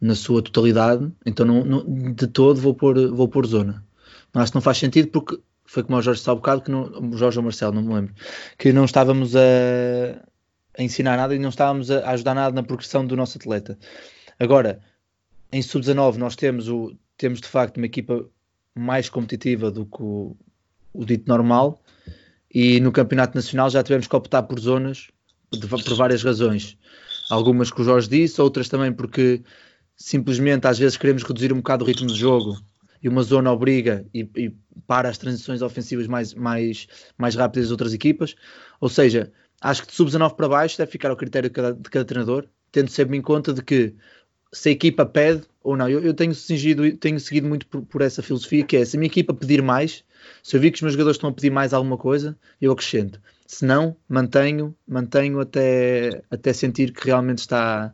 na sua totalidade, então não, não, de todo vou pôr, vou pôr zona. Que não faz sentido porque foi como o Jorge disse há bocado, que não, Jorge ou Marcelo, não me lembro, que não estávamos a, a ensinar nada e não estávamos a, ajudar nada na progressão do nosso atleta. Agora, em sub-19 nós temos, o, temos de facto uma equipa mais competitiva do que o, o dito normal e no campeonato nacional já tivemos que optar por zonas de, por várias razões. Algumas que o Jorge disse, outras também porque simplesmente às vezes queremos reduzir um bocado o ritmo de jogo e uma zona obriga e, e para as transições ofensivas mais, mais, mais rápidas das outras equipas. Ou seja, acho que de sub-19 para baixo deve ficar ao critério de cada, de cada treinador, tendo sempre em conta de que se a equipa pede ou não. Eu, eu tenho, seguido, tenho seguido muito por, por, essa filosofia que é se a minha equipa pedir mais, se eu vi que os meus jogadores estão a pedir mais alguma coisa, eu acrescento. Se não, mantenho, mantenho até, até sentir que realmente está,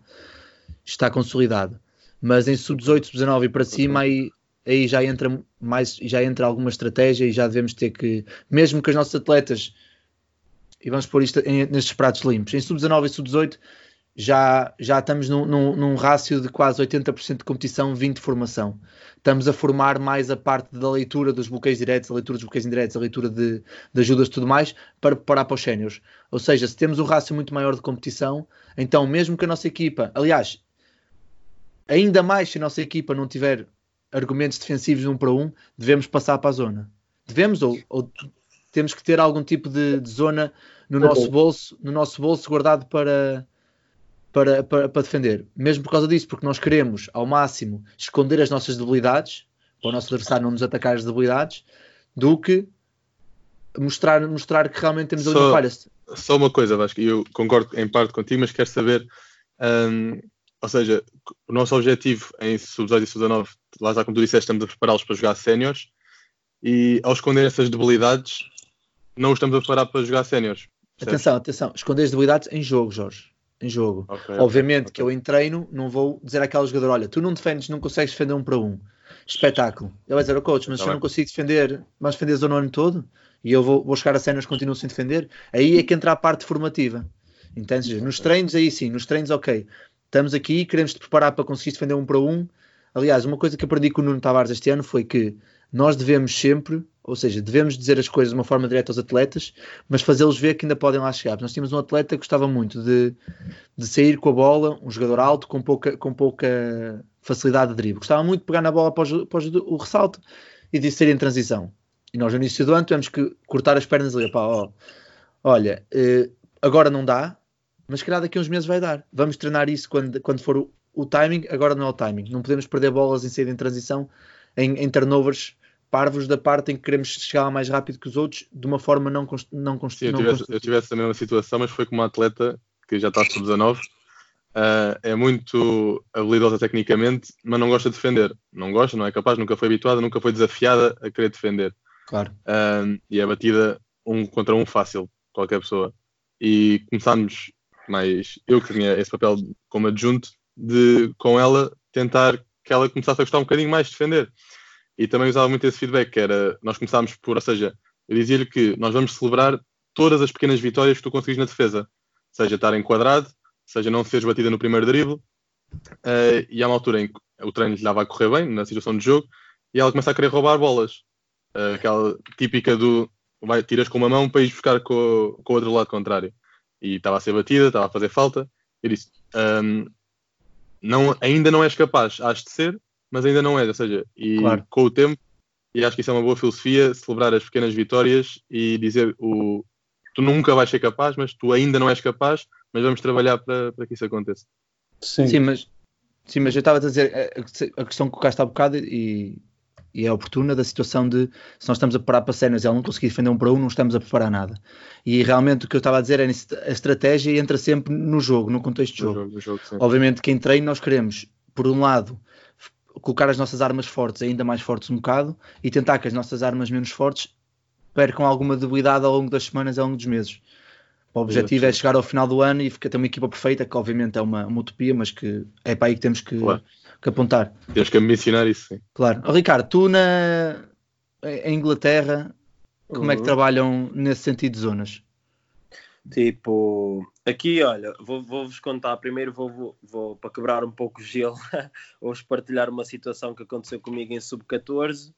está consolidado. Mas em sub-18, sub-19 e para cima, aí, aí já entra mais, já entra alguma estratégia e já devemos ter que, mesmo que os nossos atletas, e vamos pôr isto em, nestes pratos limpos, em sub-19 e sub-18 já, já estamos num, num, num rácio de quase 80% de competição, 20% de formação. Estamos a formar mais a parte da leitura dos bloqueios diretos, a leitura dos bloqueios indiretos, a leitura de, de ajudas e tudo mais, para preparar para os séniores. Ou seja, se temos um rácio muito maior de competição, então mesmo que a nossa equipa, aliás, ainda mais se a nossa equipa não tiver argumentos defensivos um para um, devemos passar para a zona. Devemos ou, ou temos que ter algum tipo de, de zona no nosso bolso, no nosso bolso guardado para, para, para, para, defender. Mesmo por causa disso, porque nós queremos ao máximo esconder as nossas debilidades, para o nosso adversário não nos atacar as debilidades, do que mostrar, mostrar que realmente temos ali uma falha. Só uma coisa, Vasco, eu concordo em parte contigo, mas quero saber, hum, ou seja, o nosso objetivo em sub-18 e sub-19, lá está como tu disseste, estamos a prepará-los para jogar séniores, e ao esconder essas debilidades, não os estamos a preparar para jogar séniores. Atenção, atenção, esconder as debilidades em jogo, Jorge em jogo. Okay, Obviamente okay. que eu em treino não vou dizer àquele jogador: olha, tu não defendes, não consegues defender um para um. Espetáculo. Ele vai dizer ao oh, coach, mas tá se eu não consigo defender, mas defender o ano todo e eu vou, vou chegar a cenas continuo sem defender, aí é que entra a parte formativa. Entendes? Nos treinos, aí sim, nos treinos, ok. Estamos aqui, queremos te preparar para conseguir defender um para um. Aliás, uma coisa que aprendi com o Nuno Tavares este ano foi que nós devemos sempre ou seja, devemos dizer as coisas de uma forma direta aos atletas, mas fazê-los ver que ainda podem lá chegar. Nós tínhamos um atleta que gostava muito de, de sair com a bola, um jogador alto, com pouca, com pouca facilidade de drible. Gostava muito de pegar na bola após, após o ressalto e de sair em transição. E nós, no início do ano, tivemos que cortar as pernas ali. Pá, ó, olha, eh, agora não dá, mas calhar daqui a uns meses vai dar. Vamos treinar isso quando, quando for o, o timing. Agora não é o timing. Não podemos perder bolas em sair em transição, em, em turnovers parvos da parte em que queremos chegar lá mais rápido que os outros de uma forma não não Sim, eu, tivesse, eu tivesse a mesma situação, mas foi com uma atleta que já está sub 19 uh, é muito habilidosa tecnicamente, mas não gosta de defender. Não gosta, não é capaz, nunca foi habituada, nunca foi desafiada a querer defender. Claro. Uh, e é batida um contra um fácil, qualquer pessoa. E começámos, mais eu que tinha esse papel como adjunto, de com ela tentar que ela começasse a gostar um bocadinho mais de defender e também usava muito esse feedback, que era, nós começámos por, ou seja, eu dizia-lhe que nós vamos celebrar todas as pequenas vitórias que tu conseguis na defesa, seja estar enquadrado, seja não seres batida no primeiro drible, uh, e há uma altura em que o treino dava a correr bem, na situação de jogo, e ela começa a querer roubar bolas, uh, aquela típica do, vai, tiras com uma mão para ir buscar com, com o outro lado contrário, e estava a ser batida, estava a fazer falta, eu disse, um, não, ainda não és capaz, has de ser, mas ainda não é, ou seja, e claro. com o tempo, e acho que isso é uma boa filosofia, celebrar as pequenas vitórias e dizer o tu nunca vais ser capaz, mas tu ainda não és capaz, mas vamos trabalhar para, para que isso aconteça. Sim, sim mas, sim, mas eu estava a dizer a, a questão que o Cá está há bocado e, e é oportuna da situação de se nós estamos a preparar para cenas e ela não conseguir defender um para um, não estamos a preparar nada. E realmente o que eu estava a dizer é a estratégia entra sempre no jogo, no contexto de jogo. No jogo, no jogo Obviamente, quem treina, nós queremos, por um lado, colocar as nossas armas fortes ainda mais fortes um bocado e tentar que as nossas armas menos fortes percam alguma debilidade ao longo das semanas e ao longo dos meses. O objetivo é chegar ao final do ano e ficar ter uma equipa perfeita, que obviamente é uma, uma utopia, mas que é para aí que temos que, claro. que apontar. Temos que ambicionar isso, sim. Claro. Oh, Ricardo, tu na em Inglaterra, como uhum. é que uhum. trabalham nesse sentido de zonas? Tipo, aqui, olha, vou-vos vou contar. Primeiro, vou, vou, vou, para quebrar um pouco o gelo, vou-vos partilhar uma situação que aconteceu comigo em sub-14.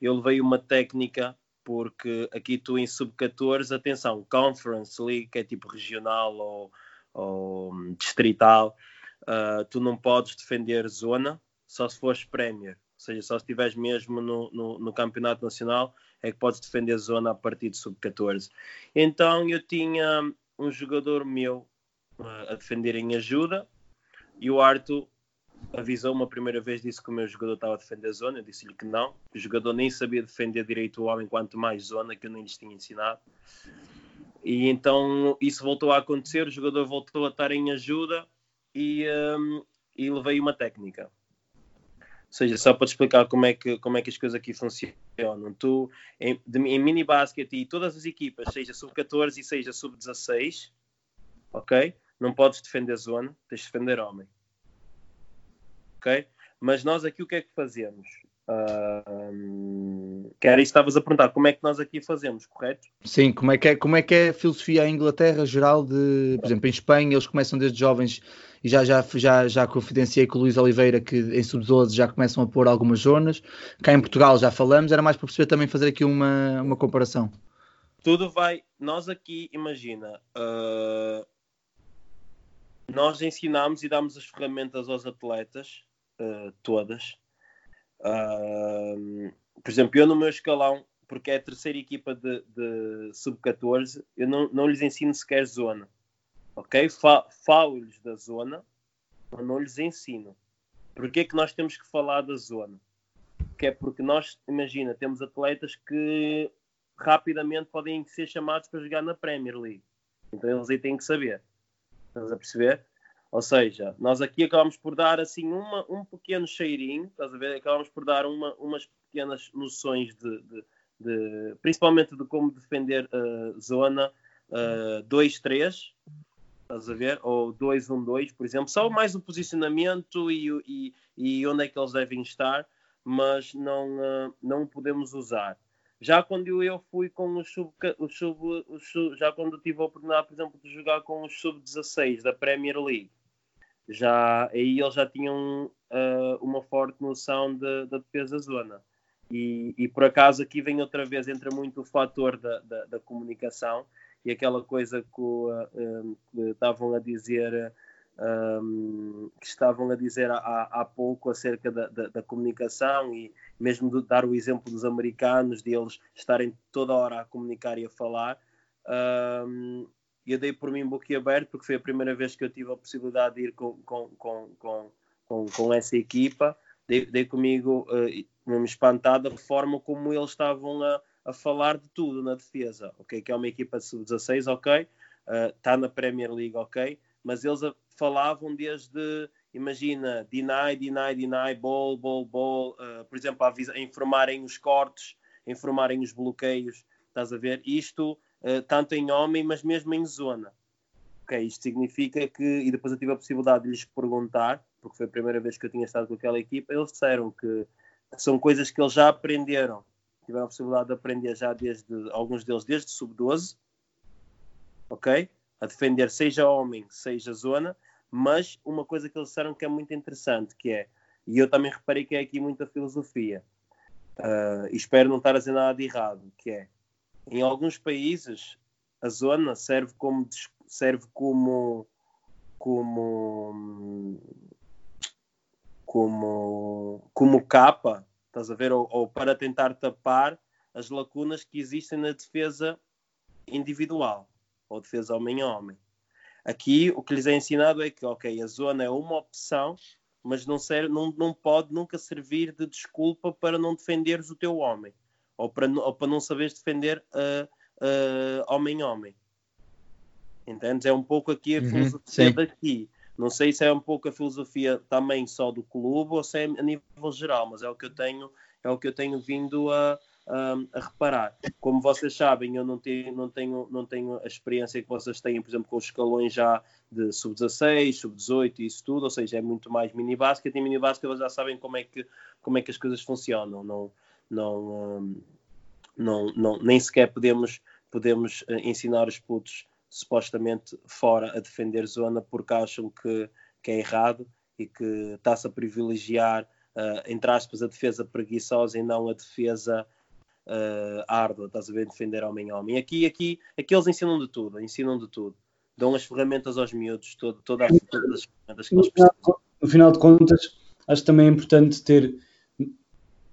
Eu levei uma técnica, porque aqui tu em sub-14, atenção, Conference League, que é tipo regional ou, ou distrital, uh, tu não podes defender zona só se fores Premier. Seja, só se estiveres mesmo no, no, no campeonato nacional é que podes defender zona a partir de sub-14. Então eu tinha um jogador meu uh, a defender em ajuda e o Arthur avisou-me a primeira vez, disse que o meu jogador estava a defender a zona, eu disse-lhe que não, o jogador nem sabia defender direito o homem, quanto mais zona, que eu nem lhes tinha ensinado. E então isso voltou a acontecer, o jogador voltou a estar em ajuda e um, e levei uma técnica. Seja, só para te explicar como é que, como é que as coisas aqui funcionam. Tu, em, de, em mini basket e todas as equipas, seja sub-14 e seja sub-16, ok? Não podes defender zona, tens de defender homem. Ok? Mas nós aqui o que é que fazemos? Uh, que era isso que estavas a perguntar, como é que nós aqui fazemos, correto? Sim, como é que é, como é, que é a filosofia em Inglaterra geral de, por exemplo, em Espanha eles começam desde jovens e já, já, já, já confidenciei com o Luís Oliveira que em sub-12 já começam a pôr algumas zonas. Cá em Portugal já falamos, era mais para perceber também fazer aqui uma, uma comparação. Tudo vai, nós aqui, imagina, uh, nós ensinamos e damos as ferramentas aos atletas, uh, todas. Uh, por exemplo, eu no meu escalão, porque é a terceira equipa de, de sub-14, eu não, não lhes ensino sequer zona ok? Falo-lhes da zona, mas não lhes ensino. Porquê é que nós temos que falar da zona? Que é porque nós, imagina, temos atletas que rapidamente podem ser chamados para jogar na Premier League. Então eles aí têm que saber. Estás a perceber? Ou seja, nós aqui acabamos por dar assim uma, um pequeno cheirinho, estás a ver? Acabamos por dar uma, umas pequenas noções de, de, de, principalmente de como defender uh, zona 2-3, uh, estás a ver? Ou 2-1-2, por exemplo, só mais o posicionamento e, e, e, onde é que eles devem estar, mas não, uh, não podemos usar. Já quando eu fui com os sub, os sub, os sub já quando tive a oportunidade, por exemplo, de jogar com os sub-16 da Premier League, já aí eles já tinham uh, uma forte noção de, da defesa zona. E, e, por acaso aqui vem outra vez, entra muito o fator da, da, da comunicação e aquela coisa que, uh, que estavam a dizer um, que estavam a dizer há, há pouco acerca da, da, da, comunicação e mesmo dar o exemplo dos americanos de eles estarem toda hora a comunicar e a falar um, eu dei por mim boquiaberto porque foi a primeira vez que eu tive a possibilidade de ir com, com, com, com, com, essa equipa dei, dei comigo uh, mesmo espantado a forma como eles estavam a a falar de tudo na defesa, ok? Que é uma equipa de sub-16, ok? Está uh, na Premier League, ok? Mas eles falavam desde, imagina, deny, deny, deny, ball, ball, ball, uh, por exemplo, a, a informarem os cortes, informarem os bloqueios, estás a ver? Isto tanto em homem, mas mesmo em zona. Ok, isto significa que, e depois eu tive a possibilidade de lhes perguntar, porque foi a primeira vez que eu tinha estado com aquela equipa, eles disseram que são coisas que eles já aprenderam tiveram a possibilidade de aprender já desde alguns deles desde sub-12, ok? A defender seja homem, seja zona, mas uma coisa que eles disseram que é muito interessante, que é, e eu também reparei que é aqui muita filosofia, uh, e espero não estar a dizer nada de errado, que é, em alguns países, a zona serve como, serve como, como, como, como capa estás a ver? Ou, ou, para tentar tapar as lacunas que existem na defesa individual, ou defesa homem a homem. Aqui o que lhes é ensinado é que, ok, a zona é uma opção, mas não, serve, não, não pode nunca servir de desculpa para não defenderes o teu homem, ou para, ou para não saberes defender uh, uh, homem a homem. Entendes? É um pouco aqui a uhum, filosofia sim. daqui. Não sei se é um pouco a filosofia também só do clube ou se é a nível geral, mas é o que eu tenho, é o que eu tenho vindo a, a, a reparar. Como vocês sabem, eu não tenho, não, tenho, não tenho a experiência que vocês têm, por exemplo, com os escalões já de sub-16, sub-18 e isso tudo, ou seja, é muito mais mini basket e mini basket eles já sabem como é que, como é que as coisas funcionam. Não, não, hum, não, não, nem sequer podemos, podemos eh, ensinar os putos supostamente fora a defender zona porque acham que, que é errado e que está-se a privilegiar, uh, entre aspas, a defesa preguiçosa e não a defesa uh, árdua, estás a ver, defender homem a homem. Aqui, aqui, aqui eles ensinam de tudo, ensinam de tudo. Dão as ferramentas aos miúdos, todo, toda, todas as ferramentas que eles precisam. No final de contas, acho também é importante ter,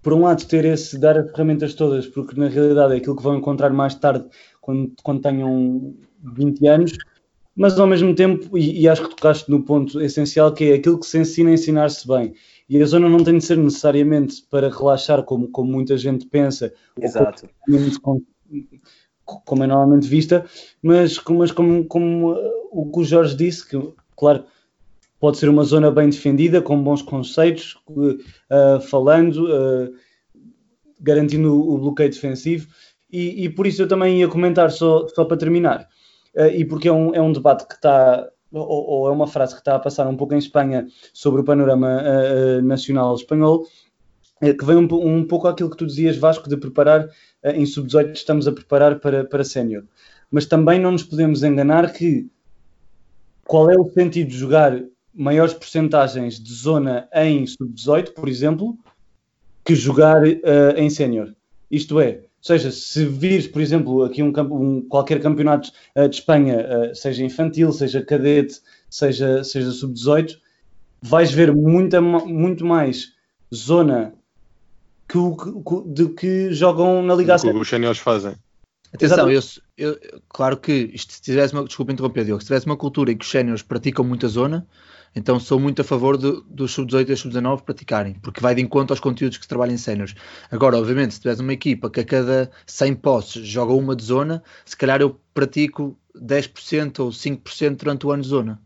por um lado, ter esse, dar as ferramentas todas, porque na realidade é aquilo que vão encontrar mais tarde, quando, quando tenham 20 anos, mas ao mesmo tempo, e, e, acho que tocaste no ponto essencial, que é aquilo que se ensina a ensinar-se bem. E a zona não tem de ser necessariamente para relaxar, como, como muita gente pensa, Exato. Como, como, é normalmente vista, mas, mas como, como o que o Jorge disse, que, claro, pode ser uma zona bem defendida, com bons conceitos, uh, falando, uh, garantindo o bloqueio defensivo. E, e, por isso eu também ia comentar, só, só para terminar, uh, e porque é um, é um debate que está, ou, ou, é uma frase que está a passar um pouco em Espanha sobre o panorama nacional espanhol, que vem um, um, pouco àquilo que tu dizias, Vasco, de preparar em sub-18, estamos a preparar para, para sénior. Mas também não nos podemos enganar que qual é o sentido de jogar maiores porcentagens de zona em sub-18, por exemplo, que jogar uh, em sénior. Isto é, ou seja, se vires, por exemplo, aqui um, um qualquer campeonato uh, de Espanha, uh, seja infantil, seja cadete, seja, seja sub-18, vais ver muita, muito mais zona que o que, de que jogam na Liga A. Que os séniores fazem. Atenção, eu, eu, claro que isto, se tivesse uma, desculpa interromper, Diogo, se tivesse uma cultura em que os séniores praticam muita zona, então sou muito a favor de, dos sub-18 e sub-19 praticarem, porque vai de encontro aos conteúdos que se trabalham em séniores. Agora, obviamente, se tiveres uma equipa que a cada 100 posses joga uma de zona, se calhar eu pratico 10% ou 5% durante o ano de zona.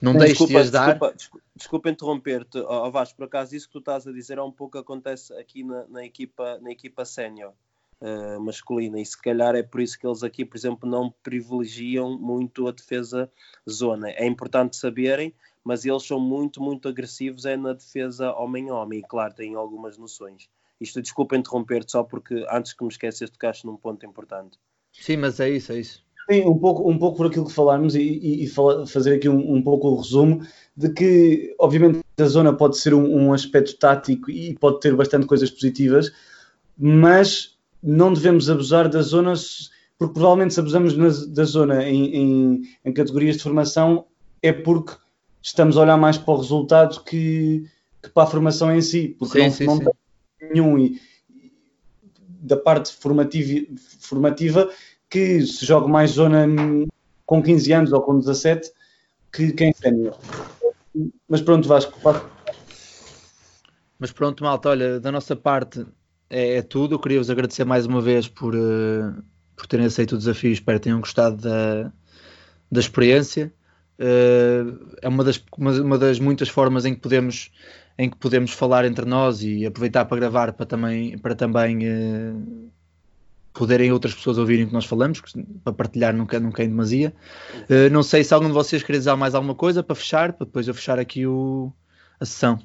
Não deixes de as dar. Desculpa, desculpa interromper-te, oh, Vasco, por acaso isso que tu estás a dizer é um pouco que acontece aqui na, na equipa, na equipa sénior. Uh, masculina e se calhar é por isso que eles aqui, por exemplo, não privilegiam muito a defesa zona. É importante saberem mas eles são muito, muito agressivos é na defesa homem-homem, e claro, têm algumas noções. Isto, desculpa interromper-te só porque antes que me esqueças tocaste num ponto importante. Sim, mas é isso, é isso. Sim, um pouco, um pouco por aquilo que falarmos e, e, e fala, fazer aqui um, um, pouco o resumo de que, obviamente, a zona pode ser um, um, aspecto tático e pode ter bastante coisas positivas, mas não devemos abusar das zonas, porque provavelmente se abusamos na, da zona em, em, em categorias de formação é porque estamos a olhar mais para o resultado que, que para a formação em si, porque sim, não, sim, não sim. tem nenhum e, da parte formativa, formativa que se joga mais zona com 15 anos ou com 17 que quem sénior. Mas pronto, Vasco. Mas pronto, malta, olha, da nossa parte é, é tudo. Eu queria vos agradecer mais uma vez por, uh, por terem aceito o desafio. Espero que tenham gostado da, da experiência. Uh, é uma das, uma, das muitas formas em que podemos em que podemos falar entre nós e aproveitar para gravar para também para também uh, poderem outras pessoas ouvirem o que nós falamos para partilhar nunca nunca em demasia. Uh, não sei se algum de vocês quer dizer mais alguma coisa para fechar para depois eu fechar aqui o, a sessão.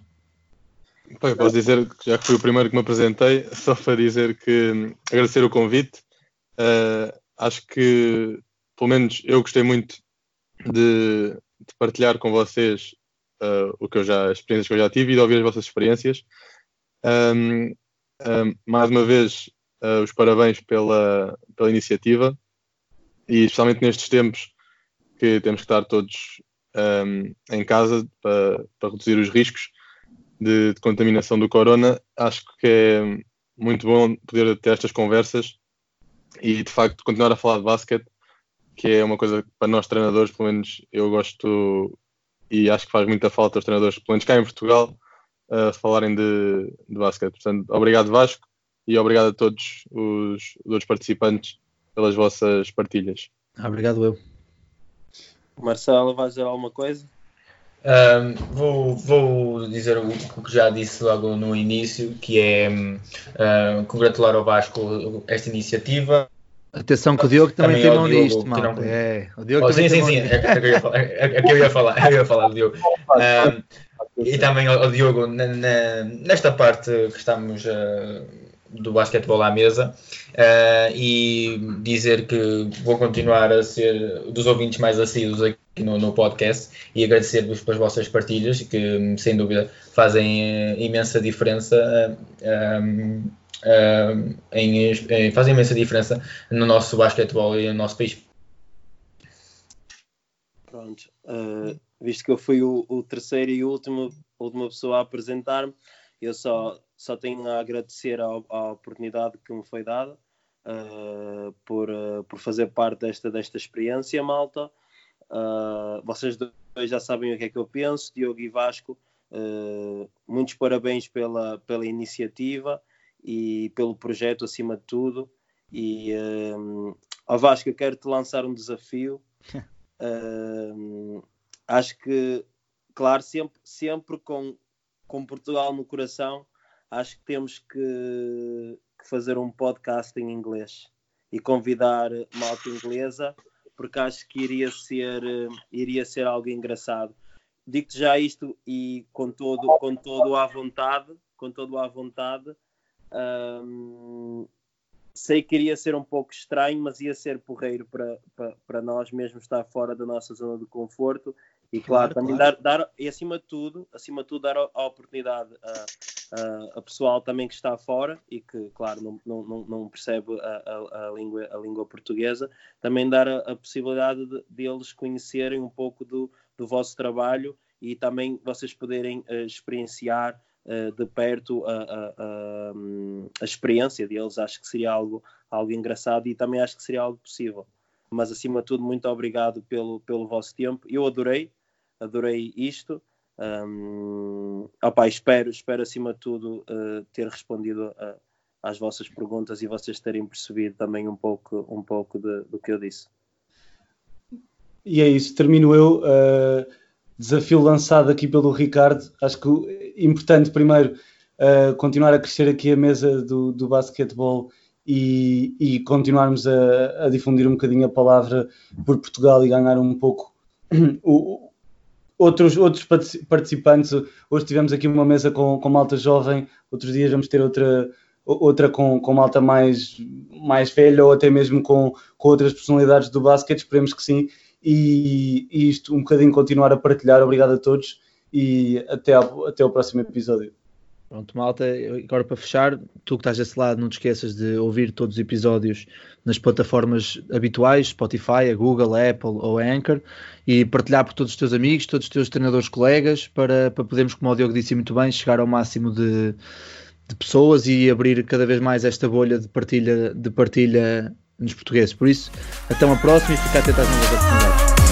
Posso dizer já que fui o primeiro que me apresentei só para dizer que agradecer o convite. Acho que pelo menos eu gostei muito de, de partilhar com vocês uh, o que eu já, as experiências que eu já tive e de ouvir as vossas experiências. Um, um, mais uma vez, uh, os parabéns pela, pela iniciativa e especialmente nestes tempos que temos que estar todos um, em casa para, para, reduzir os riscos de, de, contaminação do corona. Acho que é muito bom poder ter estas conversas e de facto continuar a falar de basquete que é uma coisa que para nós treinadores, pelo menos eu gosto e acho que faz muita falta aos treinadores, pelo menos cá em Portugal, uh, falarem de, de basquete. Portanto, obrigado Vasco e obrigado a todos os, os participantes pelas vossas partilhas. Obrigado eu. Marcelo, vais dizer alguma coisa? Um, vou, vou, dizer o, o, que já disse logo no início, que é um, congratular ao Vasco esta iniciativa. Atenção que o Diogo também, também tem mão nisto, mano. Não... É, o Diogo oh, sim, sim, sim. É, é, é, que eu ia falar, é que eu ia falar do Diogo. Um, e também o Diogo, na, na, nesta parte que estamos uh, do basquetebol à mesa, uh, e dizer que vou continuar a ser dos ouvintes mais assíduos aqui no, no podcast e agradecer-vos pelas vossas partilhas, que sem dúvida fazem uh, imensa diferença. Um, uh, em, em, fazem imensa diferença no nosso basquetebol e no nosso país. Pronto, uh, visto que eu fui o, o terceiro e último, última pessoa a apresentar-me, eu só, só tenho a agradecer a, a oportunidade que me foi dada uh, por, uh, por fazer parte desta, desta experiência, malta. Uh, vocês dois já sabem o que é que eu penso, Diogo e Vasco. muitos parabéns pela, pela iniciativa e pelo projeto acima de tudo. E um, ao Vasco, eu quero te lançar um desafio. um, acho que claro, sempre, sempre com, com Portugal no coração, acho que temos que, que fazer um podcast em inglês e convidar malta inglesa, porque acho que iria ser, iria ser algo engraçado. Digo-te já isto e com todo, com todo à vontade, com todo à vontade. Um, sei que iria ser um pouco estranho, mas ia ser porreiro para, para, para nós mesmo estar fora da nossa zona de conforto e claro, claro também claro. Dar, dar, e acima de tudo, acima de tudo, dar a, oportunidade a, a, a, pessoal também que está fora e que, claro, não, não, não percebe a, a, língua, a língua portuguesa, também dar a, possibilidade de, de, eles conhecerem um pouco do, do vosso trabalho e também vocês poderem uh, experienciar de perto a, a, a, experiência deles. Acho que seria algo, algo engraçado e também acho que seria algo possível. Mas acima de tudo, muito obrigado pelo, pelo vosso tempo. Eu adorei adorei isto. Um, opa, espero, espero acima de tudo uh, ter respondido a, às vossas perguntas e vocês terem percebido também um pouco, um pouco de, do que eu disse. E é isso, termino eu. Uh, desafio lançado aqui pelo Ricardo. Acho que é importante primeiro uh, continuar a crescer aqui a mesa do, do basquetebol e, e continuarmos a, a, difundir um bocadinho a palavra por Portugal e ganhar um pouco o, outros, outros participantes. Hoje tivemos aqui uma mesa com, com malta jovem, outros dias vamos ter outra, outra com, com malta mais, mais velha ou até mesmo com, com outras personalidades do basquete. Esperemos que sim. E, e isto um bocadinho continuar a partilhar. Obrigado a todos e até, até ao próximo episódio. Pronto, malta, agora para fechar, tu que estás desse lado, não te esqueças de ouvir todos os episódios nas plataformas habituais, Spotify, a Google, a Apple ou a Anchor, e partilhar por todos os teus amigos, todos os teus treinadores, colegas, para, para podermos, como o Diogo disse muito bem, chegar ao máximo de, de pessoas e abrir cada vez mais esta bolha de partilha, de partilha nos portugueses. Por isso, até uma próxima e fica atento às novas oportunidades.